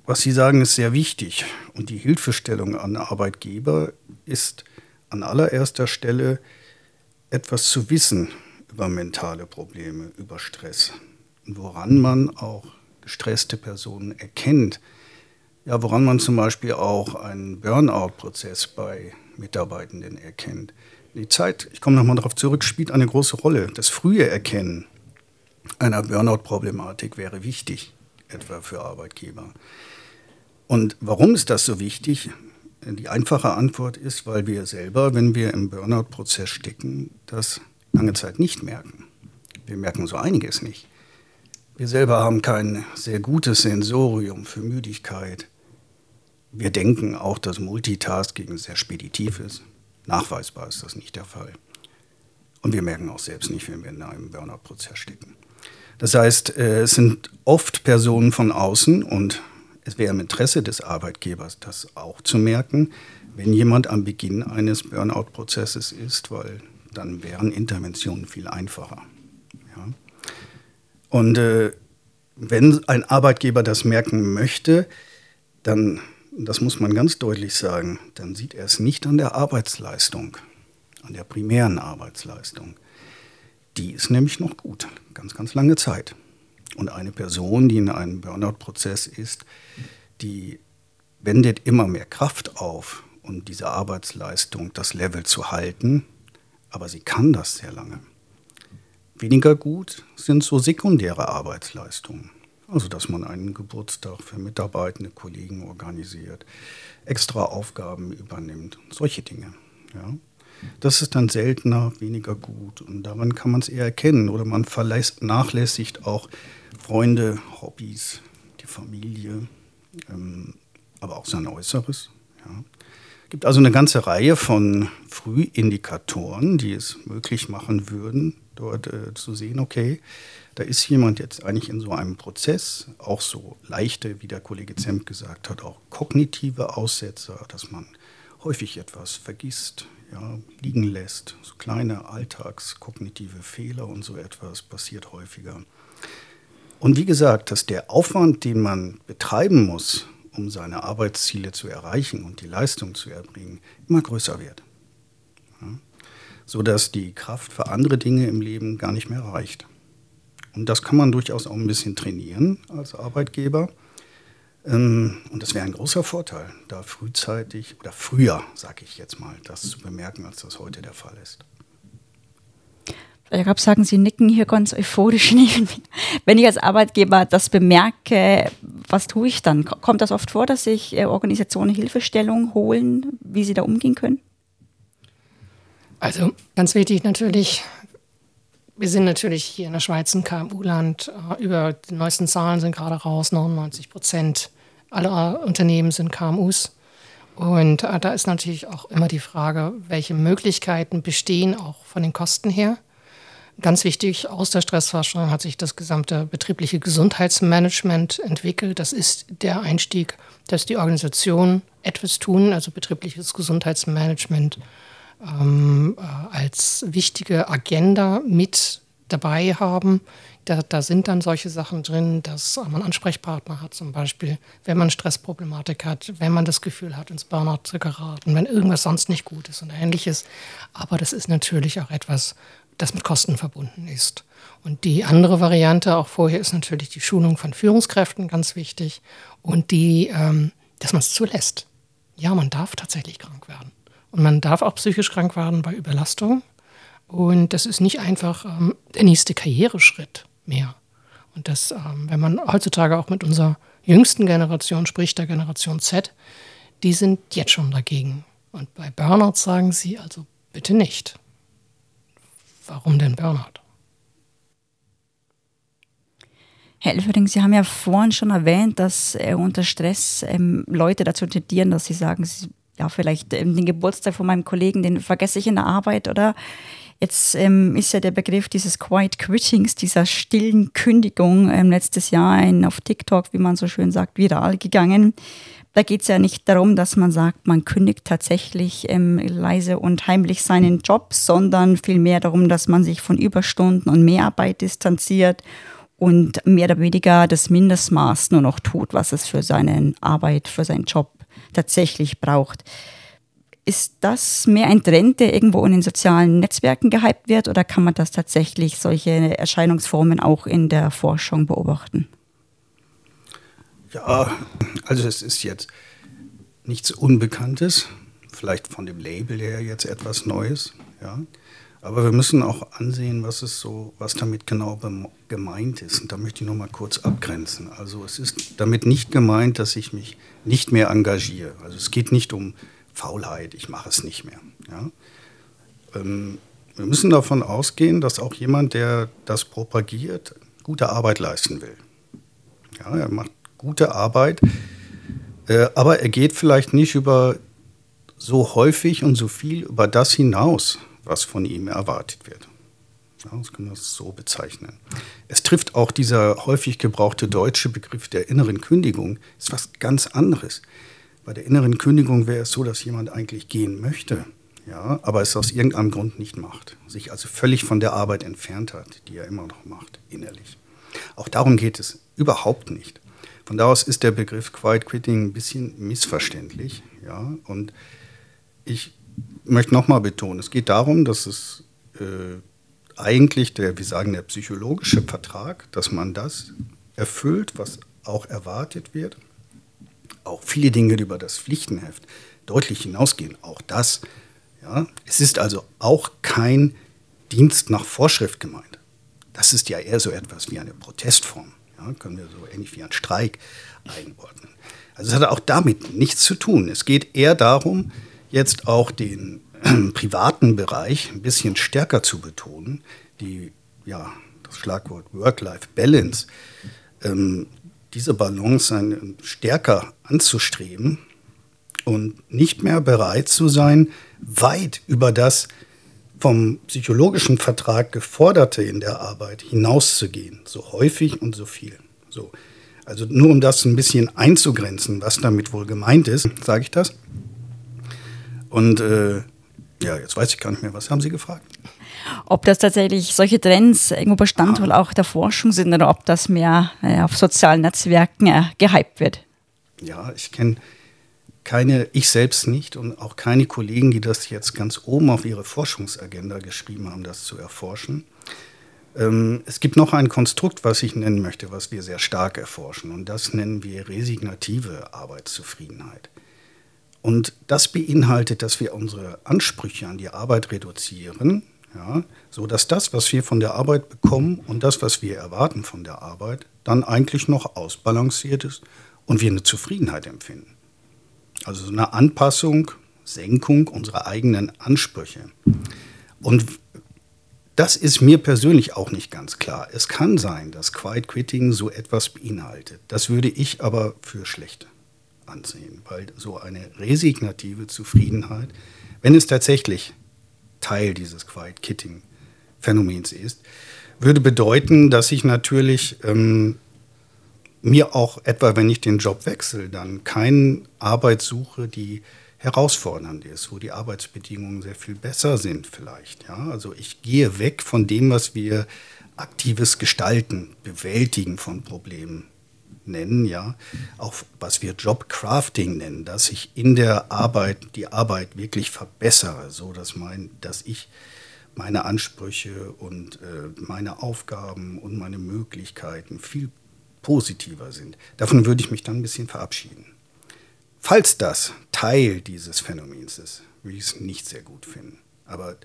was Sie sagen, ist sehr wichtig und die Hilfestellung an Arbeitgeber ist an allererster Stelle etwas zu wissen über mentale Probleme, über Stress und woran man auch gestresste Personen erkennt. Ja, woran man zum Beispiel auch einen Burnout-Prozess bei Mitarbeitenden erkennt. Die Zeit, ich komme nochmal darauf zurück, spielt eine große Rolle. Das frühe Erkennen einer Burnout-Problematik wäre wichtig, etwa für Arbeitgeber. Und warum ist das so wichtig? Die einfache Antwort ist, weil wir selber, wenn wir im Burnout-Prozess stecken, das lange Zeit nicht merken. Wir merken so einiges nicht. Wir selber haben kein sehr gutes Sensorium für Müdigkeit. Wir denken auch, dass Multitasking sehr speditiv ist. Nachweisbar ist das nicht der Fall. Und wir merken auch selbst nicht, wenn wir in einem Burnout-Prozess stecken. Das heißt, äh, es sind oft Personen von außen und es wäre im Interesse des Arbeitgebers, das auch zu merken, wenn jemand am Beginn eines Burnout-Prozesses ist, weil dann wären Interventionen viel einfacher. Und äh, wenn ein Arbeitgeber das merken möchte, dann, das muss man ganz deutlich sagen, dann sieht er es nicht an der Arbeitsleistung, an der primären Arbeitsleistung. Die ist nämlich noch gut, ganz, ganz lange Zeit. Und eine Person, die in einem Burnout-Prozess ist, die wendet immer mehr Kraft auf, um diese Arbeitsleistung, das Level zu halten, aber sie kann das sehr lange. Weniger gut sind so sekundäre Arbeitsleistungen. Also, dass man einen Geburtstag für mitarbeitende Kollegen organisiert, extra Aufgaben übernimmt, solche Dinge. Ja. Das ist dann seltener, weniger gut und daran kann man es eher erkennen. Oder man vernachlässigt auch Freunde, Hobbys, die Familie, ähm, aber auch sein Äußeres. Ja. Es gibt also eine ganze Reihe von Frühindikatoren, die es möglich machen würden, dort äh, zu sehen, okay, da ist jemand jetzt eigentlich in so einem Prozess, auch so leichte, wie der Kollege Zemp gesagt hat, auch kognitive Aussetzer, dass man häufig etwas vergisst, ja, liegen lässt, so kleine alltagskognitive Fehler und so etwas passiert häufiger. Und wie gesagt, dass der Aufwand, den man betreiben muss, um seine Arbeitsziele zu erreichen und die Leistung zu erbringen, immer größer wird sodass die Kraft für andere Dinge im Leben gar nicht mehr reicht. Und das kann man durchaus auch ein bisschen trainieren als Arbeitgeber. Ähm, und das wäre ein großer Vorteil, da frühzeitig oder früher, sage ich jetzt mal, das zu bemerken, als das heute der Fall ist. Herr Rapp, sagen Sie nicken hier ganz euphorisch neben mir. Wenn ich als Arbeitgeber das bemerke, was tue ich dann? Kommt das oft vor, dass sich äh, Organisationen Hilfestellung holen, wie sie da umgehen können? Also ganz wichtig natürlich, wir sind natürlich hier in der Schweiz ein KMU-Land. Äh, über die neuesten Zahlen sind gerade raus, 99 Prozent aller Unternehmen sind KMUs. Und äh, da ist natürlich auch immer die Frage, welche Möglichkeiten bestehen auch von den Kosten her. Ganz wichtig, aus der Stressforschung hat sich das gesamte betriebliche Gesundheitsmanagement entwickelt. Das ist der Einstieg, dass die Organisationen etwas tun, also betriebliches Gesundheitsmanagement ähm, äh, als wichtige Agenda mit dabei haben. Da, da, sind dann solche Sachen drin, dass man Ansprechpartner hat, zum Beispiel, wenn man Stressproblematik hat, wenn man das Gefühl hat, ins Burnout zu geraten, wenn irgendwas sonst nicht gut ist und ähnliches. Aber das ist natürlich auch etwas, das mit Kosten verbunden ist. Und die andere Variante auch vorher ist natürlich die Schulung von Führungskräften ganz wichtig und die, ähm, dass man es zulässt. Ja, man darf tatsächlich krank werden. Und man darf auch psychisch krank werden bei Überlastung. Und das ist nicht einfach ähm, der nächste Karriereschritt mehr. Und das, ähm, wenn man heutzutage auch mit unserer jüngsten Generation spricht, der Generation Z, die sind jetzt schon dagegen. Und bei Burnout sagen sie also bitte nicht. Warum denn Burnout? Herr Elferding, Sie haben ja vorhin schon erwähnt, dass äh, unter Stress ähm, Leute dazu tendieren, dass sie sagen, sie, ja, vielleicht ähm, den Geburtstag von meinem Kollegen, den vergesse ich in der Arbeit oder Jetzt ähm, ist ja der Begriff dieses Quiet Quittings, dieser stillen Kündigung ähm, letztes Jahr in, auf TikTok, wie man so schön sagt, viral gegangen. Da geht es ja nicht darum, dass man sagt, man kündigt tatsächlich ähm, leise und heimlich seinen Job, sondern vielmehr darum, dass man sich von Überstunden und Mehrarbeit distanziert und mehr oder weniger das Mindestmaß nur noch tut, was es für seine Arbeit, für seinen Job tatsächlich braucht. Ist das mehr ein Trend, der irgendwo in den sozialen Netzwerken gehypt wird, oder kann man das tatsächlich, solche Erscheinungsformen auch in der Forschung beobachten? Ja, also es ist jetzt nichts Unbekanntes, vielleicht von dem Label her jetzt etwas Neues, ja. Aber wir müssen auch ansehen, was es so, was damit genau gemeint ist. Und da möchte ich noch mal kurz abgrenzen. Also es ist damit nicht gemeint, dass ich mich nicht mehr engagiere. Also es geht nicht um Faulheit, ich mache es nicht mehr. Ja? Ähm, wir müssen davon ausgehen, dass auch jemand, der das propagiert, gute Arbeit leisten will. Ja, er macht gute Arbeit, äh, aber er geht vielleicht nicht über so häufig und so viel über das hinaus, was von ihm erwartet wird. Ja, das können wir so bezeichnen. Es trifft auch dieser häufig gebrauchte deutsche Begriff der inneren Kündigung, ist was ganz anderes. Bei der inneren Kündigung wäre es so, dass jemand eigentlich gehen möchte, ja, aber es aus irgendeinem Grund nicht macht, sich also völlig von der Arbeit entfernt hat, die er immer noch macht, innerlich. Auch darum geht es überhaupt nicht. Von da aus ist der Begriff Quiet Quitting ein bisschen missverständlich, ja, und ich möchte nochmal betonen, es geht darum, dass es äh, eigentlich der, wir sagen, der psychologische Vertrag, dass man das erfüllt, was auch erwartet wird auch viele Dinge, über das Pflichtenheft deutlich hinausgehen. Auch das. Ja. Es ist also auch kein Dienst nach Vorschrift gemeint. Das ist ja eher so etwas wie eine Protestform. Ja, können wir so ähnlich wie ein Streik einordnen. Also es hat auch damit nichts zu tun. Es geht eher darum, jetzt auch den äh, privaten Bereich ein bisschen stärker zu betonen. Die, ja, das Schlagwort Work-Life-Balance ähm, diese Balance stärker anzustreben und nicht mehr bereit zu sein, weit über das vom psychologischen Vertrag geforderte in der Arbeit hinauszugehen, so häufig und so viel. So. Also nur um das ein bisschen einzugrenzen, was damit wohl gemeint ist, sage ich das. Und äh, ja, jetzt weiß ich gar nicht mehr, was haben Sie gefragt? Ob das tatsächlich solche Trends irgendwo Bestandteil auch der Forschung sind oder ob das mehr äh, auf sozialen Netzwerken äh, gehypt wird. Ja, ich kenne keine, ich selbst nicht und auch keine Kollegen, die das jetzt ganz oben auf ihre Forschungsagenda geschrieben haben, das zu erforschen. Ähm, es gibt noch ein Konstrukt, was ich nennen möchte, was wir sehr stark erforschen und das nennen wir resignative Arbeitszufriedenheit. Und das beinhaltet, dass wir unsere Ansprüche an die Arbeit reduzieren, ja, so dass das, was wir von der Arbeit bekommen und das, was wir erwarten von der Arbeit, dann eigentlich noch ausbalanciert ist und wir eine Zufriedenheit empfinden. Also so eine Anpassung, Senkung unserer eigenen Ansprüche. Und das ist mir persönlich auch nicht ganz klar. Es kann sein, dass Quiet Quitting so etwas beinhaltet. Das würde ich aber für schlecht ansehen, weil so eine resignative Zufriedenheit, wenn es tatsächlich Teil dieses Quiet Kitting Phänomens ist, würde bedeuten, dass ich natürlich ähm, mir auch etwa, wenn ich den Job wechsle, dann keine Arbeit suche, die herausfordernd ist, wo die Arbeitsbedingungen sehr viel besser sind vielleicht. Ja? Also ich gehe weg von dem, was wir aktives Gestalten, Bewältigen von Problemen nennen, ja, auch was wir Jobcrafting nennen, dass ich in der Arbeit die Arbeit wirklich verbessere, so dass mein, dass ich meine Ansprüche und äh, meine Aufgaben und meine Möglichkeiten viel positiver sind. Davon würde ich mich dann ein bisschen verabschieden. Falls das Teil dieses Phänomens ist, würde ich es nicht sehr gut finden. Aber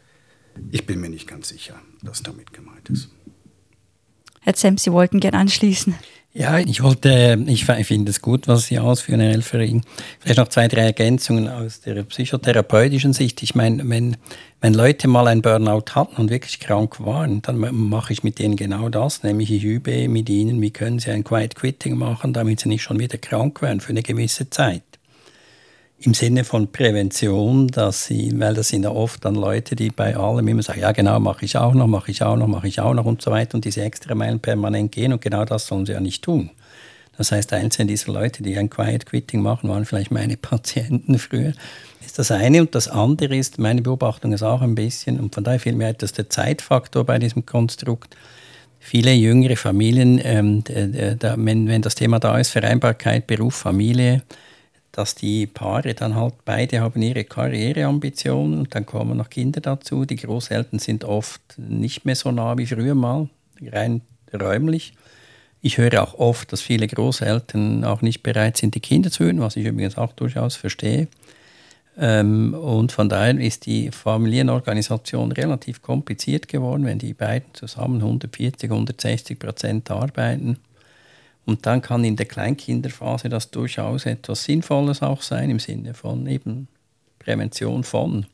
ich bin mir nicht ganz sicher, was damit gemeint ist. Herr Zemp, Sie wollten gerne anschließen. Ja, ich wollte, ich finde es gut, was Sie ausführen, Herr Elfering. Vielleicht noch zwei, drei Ergänzungen aus der psychotherapeutischen Sicht. Ich meine, wenn, wenn Leute mal ein Burnout hatten und wirklich krank waren, dann mache ich mit denen genau das, nämlich ich übe mit ihnen, wie können sie ein Quiet Quitting machen, damit sie nicht schon wieder krank werden für eine gewisse Zeit im Sinne von Prävention, dass sie, weil das sind ja oft dann Leute, die bei allem immer sagen, ja genau, mache ich auch noch, mache ich auch noch, mache ich auch noch und so weiter und diese extra Meilen permanent gehen und genau das sollen sie ja nicht tun. Das heißt, einzelne dieser Leute, die ein Quiet Quitting machen, waren vielleicht meine Patienten früher. Ist das eine und das andere ist, meine Beobachtung ist auch ein bisschen, und von daher fehlt mir etwas der Zeitfaktor bei diesem Konstrukt. Viele jüngere Familien, ähm, wenn, wenn das Thema da ist, Vereinbarkeit, Beruf, Familie, dass die Paare dann halt beide haben ihre Karriereambitionen und dann kommen noch Kinder dazu. Die Großeltern sind oft nicht mehr so nah wie früher mal, rein räumlich. Ich höre auch oft, dass viele Großeltern auch nicht bereit sind, die Kinder zu hören, was ich übrigens auch durchaus verstehe. Ähm, und von daher ist die Familienorganisation relativ kompliziert geworden, wenn die beiden zusammen 140, 160 Prozent arbeiten und dann kann in der Kleinkinderphase das durchaus etwas Sinnvolles auch sein, im Sinne von eben Prävention von.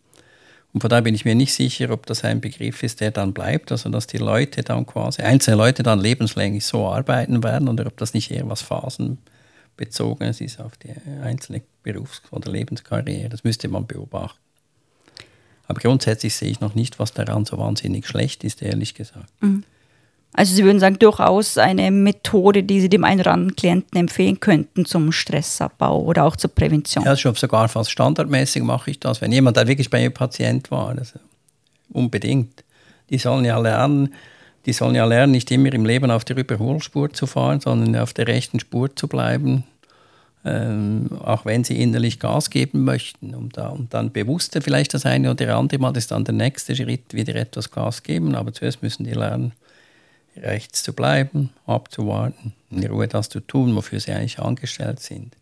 Und von daher bin ich mir nicht sicher, ob das ein Begriff ist, der dann bleibt, also dass die Leute dann quasi, einzelne Leute dann lebenslänglich so arbeiten werden oder ob das nicht eher was phasenbezogenes ist auf die einzelne Berufs- oder Lebenskarriere. Das müsste man beobachten. Aber grundsätzlich sehe ich noch nicht, was daran so wahnsinnig schlecht ist, ehrlich gesagt. Mhm. Also Sie würden sagen, durchaus eine Methode, die Sie dem einen oder anderen Klienten empfehlen könnten zum Stressabbau oder auch zur Prävention. Ja, schon sogar fast standardmäßig mache ich das. Wenn jemand da wirklich bei Ihrem Patient war, also unbedingt. Die sollen ja lernen, die sollen ja lernen, nicht immer im Leben auf der Überholspur zu fahren, sondern auf der rechten Spur zu bleiben, ähm, auch wenn sie innerlich Gas geben möchten. Um, da, und dann bewusster vielleicht das eine oder andere Mal, ist dann der nächste Schritt, wieder etwas Gas geben. Aber zuerst müssen die lernen, rechts zu bleiben, abzuwarten, in Ruhe das zu tun, wofür sie eigentlich angestellt sind.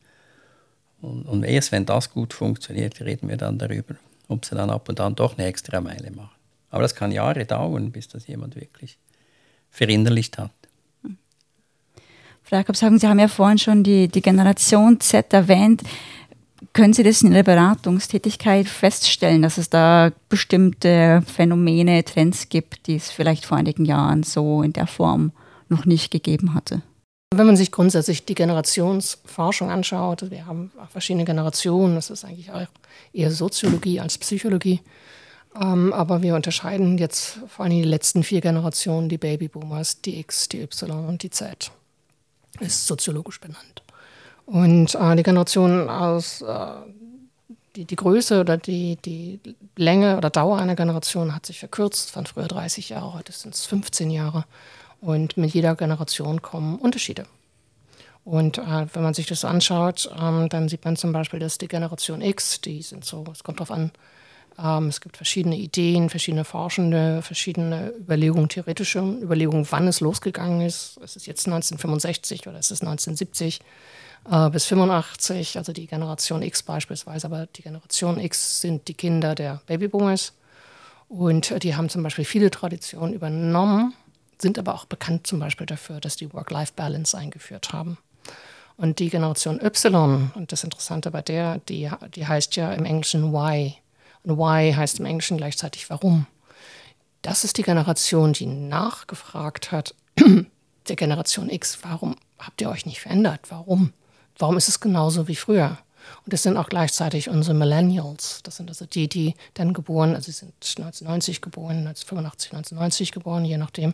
Und, und erst wenn das gut funktioniert, reden wir dann darüber, ob sie dann ab und an doch eine extra Meile machen. Aber das kann Jahre dauern, bis das jemand wirklich verinnerlicht hat. Frau Jakob, sagen Sie haben ja vorhin schon die, die Generation Z erwähnt. Können Sie das in Ihrer Beratungstätigkeit feststellen, dass es da bestimmte Phänomene, Trends gibt, die es vielleicht vor einigen Jahren so in der Form noch nicht gegeben hatte? Wenn man sich grundsätzlich die Generationsforschung anschaut, wir haben verschiedene Generationen, das ist eigentlich auch eher Soziologie als Psychologie. Ähm, aber wir unterscheiden jetzt vor allem die letzten vier Generationen, die Babyboomers, die X, die Y und die Z. Ist soziologisch benannt. Und äh, die Generation aus, äh, die, die Größe oder die, die Länge oder Dauer einer Generation hat sich verkürzt, von früher 30 Jahre, heute sind es 15 Jahre. Und mit jeder Generation kommen Unterschiede. Und äh, wenn man sich das anschaut, ähm, dann sieht man zum Beispiel, dass die Generation X, die sind so, es kommt darauf an, ähm, es gibt verschiedene Ideen, verschiedene Forschende, verschiedene Überlegungen, theoretische Überlegungen, wann es losgegangen ist. Ist es jetzt 1965 oder ist es 1970? Äh, bis 85, also die Generation X beispielsweise, aber die Generation X sind die Kinder der Babyboomers und äh, die haben zum Beispiel viele Traditionen übernommen, sind aber auch bekannt zum Beispiel dafür, dass die Work-Life-Balance eingeführt haben. Und die Generation Y, und das Interessante bei der, die, die heißt ja im Englischen Why. Und Why heißt im Englischen gleichzeitig Warum. Das ist die Generation, die nachgefragt hat, der Generation X, warum habt ihr euch nicht verändert? Warum? Warum ist es genauso wie früher? Und das sind auch gleichzeitig unsere Millennials. Das sind also die, die dann geboren, also sie sind 1990 geboren, 1985, 1990 geboren, je nachdem.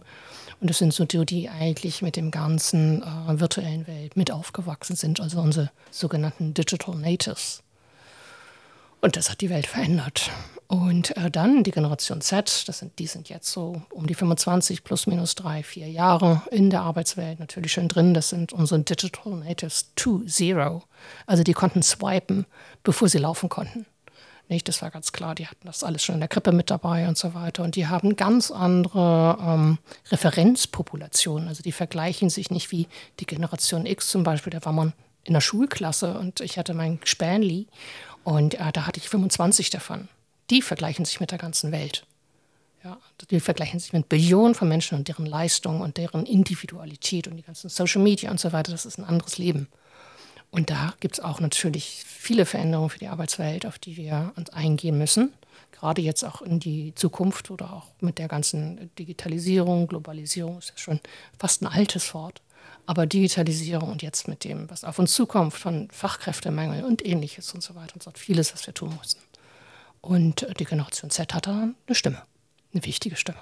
Und das sind so die, die eigentlich mit dem ganzen äh, virtuellen Welt mit aufgewachsen sind, also unsere sogenannten Digital Natives. Und das hat die Welt verändert. Und äh, dann die Generation Z, das sind, die sind jetzt so um die 25 plus minus drei, vier Jahre in der Arbeitswelt natürlich schon drin. Das sind unsere Digital Natives 2.0. Also die konnten swipen, bevor sie laufen konnten. Nicht, das war ganz klar, die hatten das alles schon in der Krippe mit dabei und so weiter. Und die haben ganz andere ähm, Referenzpopulationen. Also die vergleichen sich nicht wie die Generation X zum Beispiel. Da war man in der Schulklasse und ich hatte meinen Spanley und äh, da hatte ich 25 davon. Die vergleichen sich mit der ganzen Welt. Ja, die vergleichen sich mit Billionen von Menschen und deren Leistung und deren Individualität und die ganzen Social Media und so weiter. Das ist ein anderes Leben. Und da gibt es auch natürlich viele Veränderungen für die Arbeitswelt, auf die wir uns eingehen müssen. Gerade jetzt auch in die Zukunft oder auch mit der ganzen Digitalisierung, Globalisierung ist ja schon fast ein altes Wort. Aber Digitalisierung und jetzt mit dem, was auf uns zukommt, von Fachkräftemangel und ähnliches und so weiter und so fort, vieles, was wir tun müssen. Und die Generation Z hat da eine Stimme eine wichtige Stimme.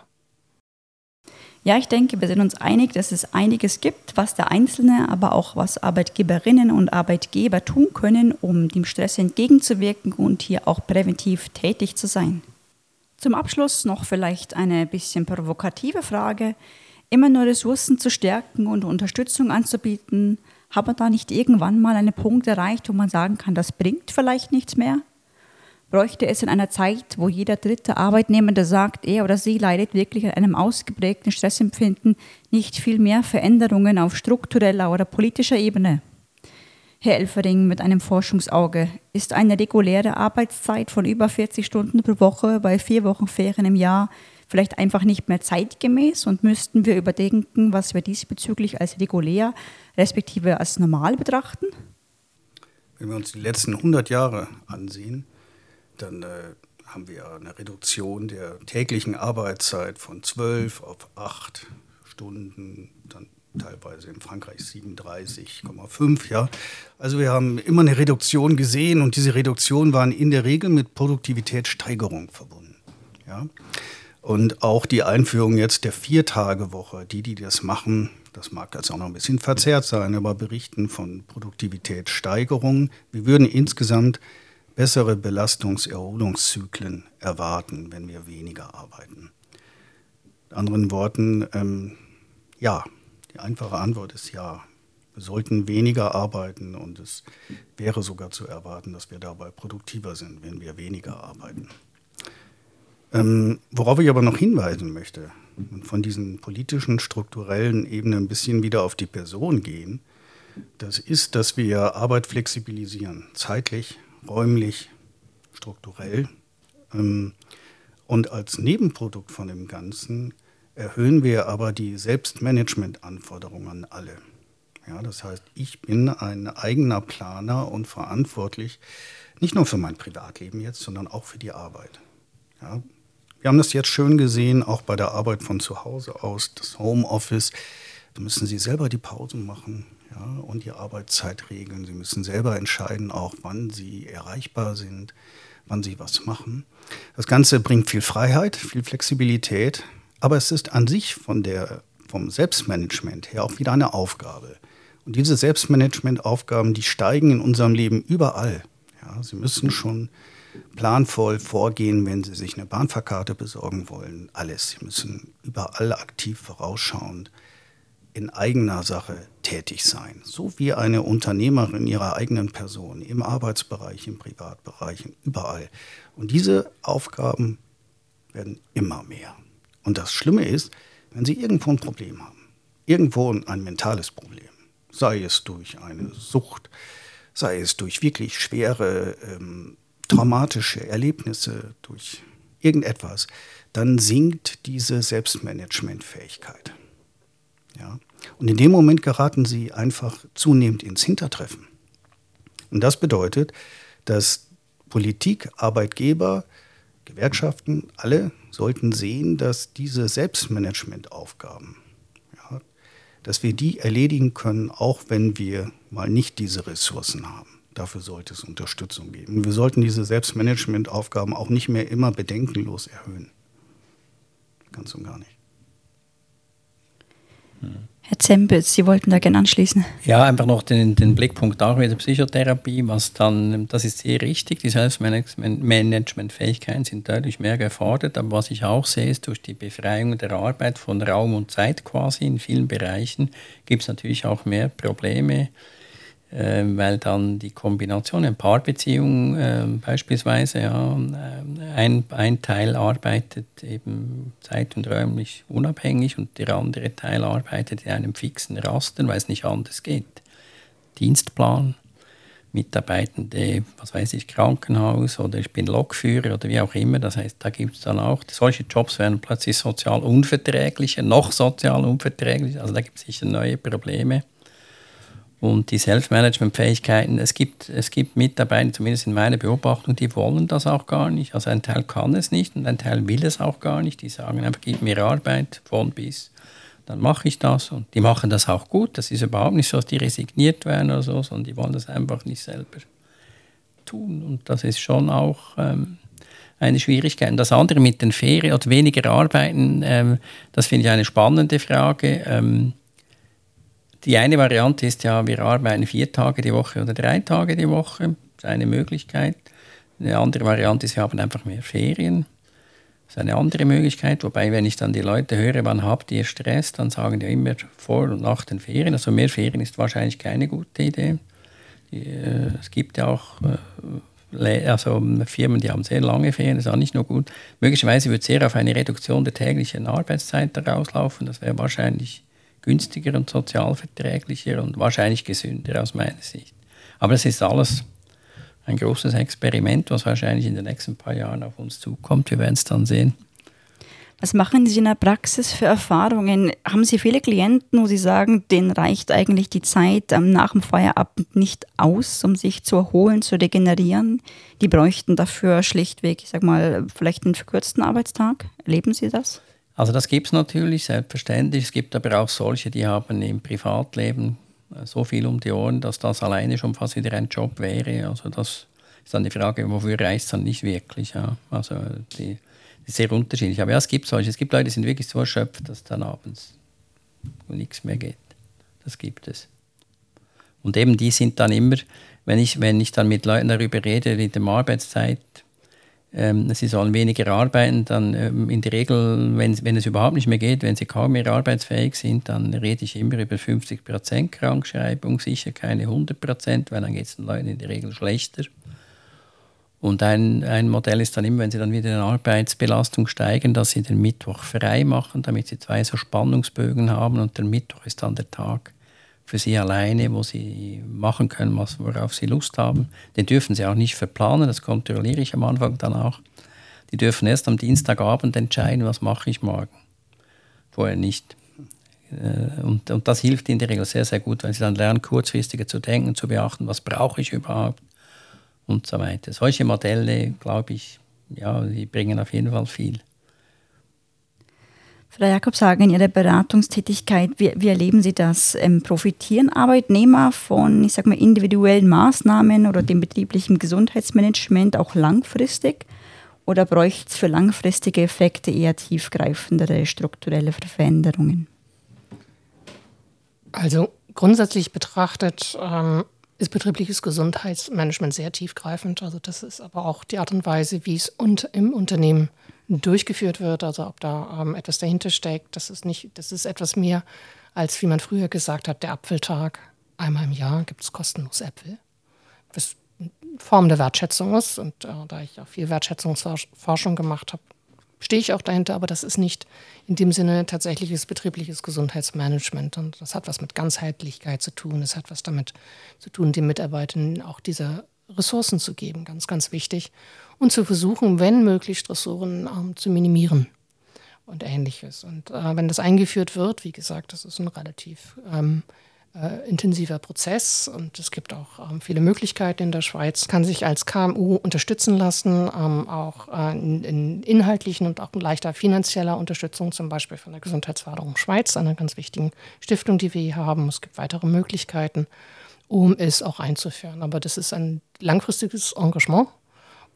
Ja, ich denke, wir sind uns einig, dass es einiges gibt, was der Einzelne, aber auch was Arbeitgeberinnen und Arbeitgeber tun können, um dem Stress entgegenzuwirken und hier auch präventiv tätig zu sein. Zum Abschluss noch vielleicht eine bisschen provokative Frage. Immer nur Ressourcen zu stärken und Unterstützung anzubieten, hat man da nicht irgendwann mal einen Punkt erreicht, wo man sagen kann, das bringt vielleicht nichts mehr? Bräuchte es in einer Zeit, wo jeder dritte Arbeitnehmende sagt, er oder sie leidet wirklich an einem ausgeprägten Stressempfinden, nicht viel mehr Veränderungen auf struktureller oder politischer Ebene. Herr Elfering mit einem Forschungsauge, ist eine reguläre Arbeitszeit von über 40 Stunden pro Woche bei vier Wochen Ferien im Jahr vielleicht einfach nicht mehr zeitgemäß und müssten wir überdenken, was wir diesbezüglich als regulär respektive als normal betrachten? Wenn wir uns die letzten 100 Jahre ansehen, dann äh, haben wir eine Reduktion der täglichen Arbeitszeit von 12 auf 8 Stunden, dann teilweise in Frankreich 37,5. Ja. Also wir haben immer eine Reduktion gesehen und diese Reduktionen waren in der Regel mit Produktivitätssteigerung verbunden. Ja. Und auch die Einführung jetzt der Viertagewoche, die, die das machen, das mag jetzt auch noch ein bisschen verzerrt sein, aber berichten von Produktivitätssteigerungen. Wir würden insgesamt bessere Belastungserholungszyklen erwarten, wenn wir weniger arbeiten. In anderen Worten, ähm, ja, die einfache Antwort ist ja. Wir sollten weniger arbeiten und es wäre sogar zu erwarten, dass wir dabei produktiver sind, wenn wir weniger arbeiten. Ähm, worauf ich aber noch hinweisen möchte und von diesen politischen, strukturellen Ebenen ein bisschen wieder auf die Person gehen, das ist, dass wir Arbeit flexibilisieren, zeitlich, räumlich, strukturell. Ähm, und als Nebenprodukt von dem Ganzen erhöhen wir aber die Selbstmanagement-Anforderungen an alle. Ja, das heißt, ich bin ein eigener Planer und verantwortlich, nicht nur für mein Privatleben jetzt, sondern auch für die Arbeit. Ja, wir haben das jetzt schön gesehen, auch bei der Arbeit von zu Hause aus, das Homeoffice. Da müssen Sie selber die Pausen machen ja, und die Arbeitszeit regeln. Sie müssen selber entscheiden, auch wann Sie erreichbar sind, wann Sie was machen. Das Ganze bringt viel Freiheit, viel Flexibilität, aber es ist an sich von der, vom Selbstmanagement her auch wieder eine Aufgabe. Und diese Selbstmanagement-Aufgaben, die steigen in unserem Leben überall. Ja, Sie müssen schon planvoll vorgehen, wenn Sie sich eine Bahnfahrkarte besorgen wollen. Alles. Sie müssen überall aktiv vorausschauend in eigener Sache tätig sein, so wie eine Unternehmerin ihrer eigenen Person, im Arbeitsbereich, im Privatbereich, überall. Und diese Aufgaben werden immer mehr. Und das Schlimme ist, wenn Sie irgendwo ein Problem haben, irgendwo ein mentales Problem, sei es durch eine Sucht, sei es durch wirklich schwere ähm, traumatische Erlebnisse, durch irgendetwas, dann sinkt diese Selbstmanagementfähigkeit. Ja? Und in dem Moment geraten sie einfach zunehmend ins Hintertreffen. Und das bedeutet, dass Politik, Arbeitgeber, Gewerkschaften, alle sollten sehen, dass diese Selbstmanagementaufgaben, ja, dass wir die erledigen können, auch wenn wir mal nicht diese Ressourcen haben. Dafür sollte es Unterstützung geben. Wir sollten diese Selbstmanagementaufgaben auch nicht mehr immer bedenkenlos erhöhen. Ganz und gar nicht. Herr Zempitz, Sie wollten da gerne anschließen. Ja, einfach noch den, den Blickpunkt auch wieder Psychotherapie, was dann, das ist sehr richtig, die Selbstmanagementfähigkeiten sind deutlich mehr gefordert, aber was ich auch sehe, ist durch die Befreiung der Arbeit von Raum und Zeit quasi in vielen Bereichen gibt es natürlich auch mehr Probleme äh, weil dann die Kombination in Paarbeziehungen äh, beispielsweise, ja, äh, ein, ein Teil arbeitet eben zeit- und räumlich unabhängig und der andere Teil arbeitet in einem fixen Raster, weil es nicht anders geht. Dienstplan, Mitarbeitende, was weiß ich, Krankenhaus oder ich bin Lokführer oder wie auch immer. Das heißt, da gibt es dann auch, solche Jobs werden plötzlich sozial unverträglicher, noch sozial unverträglicher. Also da gibt es sicher neue Probleme. Und die Self-Management-Fähigkeiten, es gibt, es gibt Mitarbeiter, zumindest in meiner Beobachtung, die wollen das auch gar nicht. Also ein Teil kann es nicht und ein Teil will es auch gar nicht. Die sagen einfach, gib mir Arbeit von bis, dann mache ich das. Und die machen das auch gut. Das ist überhaupt nicht so, dass die resigniert werden oder so, sondern die wollen das einfach nicht selber tun. Und das ist schon auch ähm, eine Schwierigkeit. Und das andere mit den Ferien oder weniger arbeiten, ähm, das finde ich eine spannende Frage. Ähm, die eine Variante ist ja, wir arbeiten vier Tage die Woche oder drei Tage die Woche. Das ist eine Möglichkeit. Eine andere Variante ist, wir haben einfach mehr Ferien. Das ist eine andere Möglichkeit. Wobei, wenn ich dann die Leute höre, wann habt ihr Stress, dann sagen die immer vor und nach den Ferien. Also mehr Ferien ist wahrscheinlich keine gute Idee. Die, äh, es gibt ja auch äh, also Firmen, die haben sehr lange Ferien, das ist auch nicht nur gut. Möglicherweise wird sehr auf eine Reduktion der täglichen Arbeitszeit herauslaufen. Das wäre wahrscheinlich günstiger und sozialverträglicher und wahrscheinlich gesünder aus meiner Sicht. Aber es ist alles ein großes Experiment, was wahrscheinlich in den nächsten paar Jahren auf uns zukommt. Wir werden es dann sehen. Was machen Sie in der Praxis für Erfahrungen? Haben Sie viele Klienten, wo Sie sagen, denen reicht eigentlich die Zeit nach dem Feierabend nicht aus, um sich zu erholen, zu regenerieren? Die bräuchten dafür schlichtweg, ich sag mal, vielleicht einen verkürzten Arbeitstag. Erleben Sie das? Also das gibt es natürlich, selbstverständlich. Es gibt aber auch solche, die haben im Privatleben äh, so viel um die Ohren, dass das alleine schon fast wieder ein Job wäre. Also das ist dann die Frage, wofür reicht es dann nicht wirklich. Ja. Also die, ist sehr unterschiedlich. Aber ja, es gibt solche. Es gibt Leute, die sind wirklich so erschöpft, dass dann abends nichts mehr geht. Das gibt es. Und eben die sind dann immer, wenn ich, wenn ich dann mit Leuten darüber rede, in der Arbeitszeit, sie sollen weniger arbeiten, dann ähm, in der Regel, wenn, wenn es überhaupt nicht mehr geht, wenn sie kaum mehr arbeitsfähig sind, dann rede ich immer über 50% Krankschreibung, sicher keine 100%, weil dann geht es den Leuten in der Regel schlechter. Und ein, ein Modell ist dann immer, wenn sie dann wieder in Arbeitsbelastung steigen, dass sie den Mittwoch frei machen, damit sie zwei so Spannungsbögen haben und der Mittwoch ist dann der Tag, für sie alleine, wo sie machen können, was, worauf sie Lust haben. Den dürfen sie auch nicht verplanen, das kontrolliere ich am Anfang dann auch. Die dürfen erst am Dienstagabend entscheiden, was mache ich morgen. Vorher nicht. Äh, und, und das hilft in der Regel sehr, sehr gut, weil sie dann lernen, kurzfristiger zu denken, zu beachten, was brauche ich überhaupt und so weiter. Solche Modelle, glaube ich, ja, die bringen auf jeden Fall viel. Frau Jakobshagen, in Ihrer Beratungstätigkeit, wie, wie erleben Sie das? Ähm, profitieren Arbeitnehmer von, ich sag mal, individuellen Maßnahmen oder dem betrieblichen Gesundheitsmanagement auch langfristig? Oder bräuchte es für langfristige Effekte eher tiefgreifendere strukturelle Veränderungen? Also grundsätzlich betrachtet ähm, ist betriebliches Gesundheitsmanagement sehr tiefgreifend. Also das ist aber auch die Art und Weise, wie es und im Unternehmen durchgeführt wird, also ob da ähm, etwas dahinter steckt. Das ist nicht, das ist etwas mehr als wie man früher gesagt hat, der Apfeltag. Einmal im Jahr gibt es kostenlos Äpfel. Was eine Form der Wertschätzung ist. Und äh, da ich auch viel Wertschätzungsforschung gemacht habe, stehe ich auch dahinter, aber das ist nicht in dem Sinne tatsächliches betriebliches Gesundheitsmanagement. Und das hat was mit Ganzheitlichkeit zu tun. Es hat was damit zu tun, den Mitarbeitern auch diese Ressourcen zu geben, ganz, ganz wichtig. Und zu versuchen, wenn möglich, Stressoren ähm, zu minimieren und ähnliches. Und äh, wenn das eingeführt wird, wie gesagt, das ist ein relativ ähm, äh, intensiver Prozess und es gibt auch ähm, viele Möglichkeiten in der Schweiz, kann sich als KMU unterstützen lassen, ähm, auch äh, in, in, inhaltlichen und auch leichter finanzieller Unterstützung, zum Beispiel von der Gesundheitsförderung Schweiz, einer ganz wichtigen Stiftung, die wir hier haben. Es gibt weitere Möglichkeiten um es auch einzuführen. Aber das ist ein langfristiges Engagement.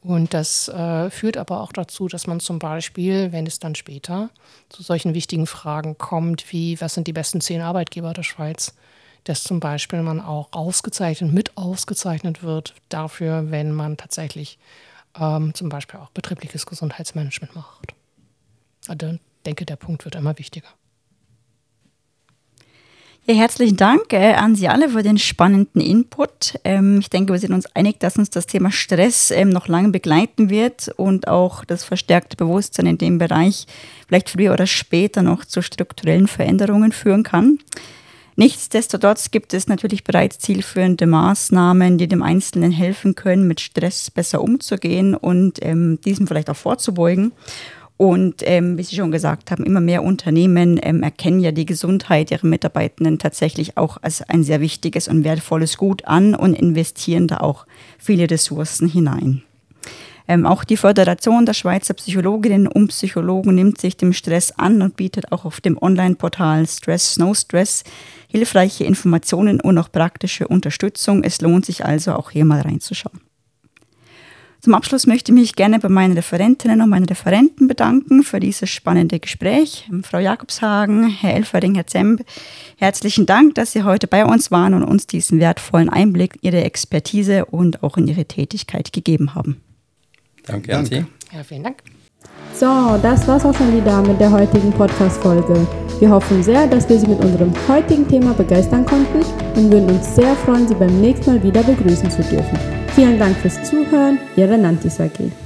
Und das äh, führt aber auch dazu, dass man zum Beispiel, wenn es dann später zu solchen wichtigen Fragen kommt, wie was sind die besten zehn Arbeitgeber der Schweiz, dass zum Beispiel man auch ausgezeichnet, mit ausgezeichnet wird dafür, wenn man tatsächlich ähm, zum Beispiel auch betriebliches Gesundheitsmanagement macht. Also denke, der Punkt wird immer wichtiger. Ja, herzlichen Dank äh, an Sie alle für den spannenden Input. Ähm, ich denke, wir sind uns einig, dass uns das Thema Stress ähm, noch lange begleiten wird und auch das verstärkte Bewusstsein in dem Bereich vielleicht früher oder später noch zu strukturellen Veränderungen führen kann. Nichtsdestotrotz gibt es natürlich bereits zielführende Maßnahmen, die dem Einzelnen helfen können, mit Stress besser umzugehen und ähm, diesem vielleicht auch vorzubeugen. Und ähm, wie Sie schon gesagt haben, immer mehr Unternehmen ähm, erkennen ja die Gesundheit ihrer Mitarbeitenden tatsächlich auch als ein sehr wichtiges und wertvolles Gut an und investieren da auch viele Ressourcen hinein. Ähm, auch die Föderation der Schweizer Psychologinnen und Psychologen nimmt sich dem Stress an und bietet auch auf dem Online-Portal Stress No Stress hilfreiche Informationen und auch praktische Unterstützung. Es lohnt sich also auch hier mal reinzuschauen. Zum Abschluss möchte ich mich gerne bei meinen Referentinnen und meinen Referenten bedanken für dieses spannende Gespräch. Frau Jakobshagen, Herr Elfering, Herr Zemb, herzlichen Dank, dass Sie heute bei uns waren und uns diesen wertvollen Einblick, Ihre Expertise und auch in Ihre Tätigkeit gegeben haben. Danke an Sie. Ja, vielen Dank. So, das war's auch schon wieder mit der heutigen Podcast-Folge. Wir hoffen sehr, dass wir Sie mit unserem heutigen Thema begeistern konnten und würden uns sehr freuen, Sie beim nächsten Mal wieder begrüßen zu dürfen. Vielen Dank fürs Zuhören, Ihre Nantis AG.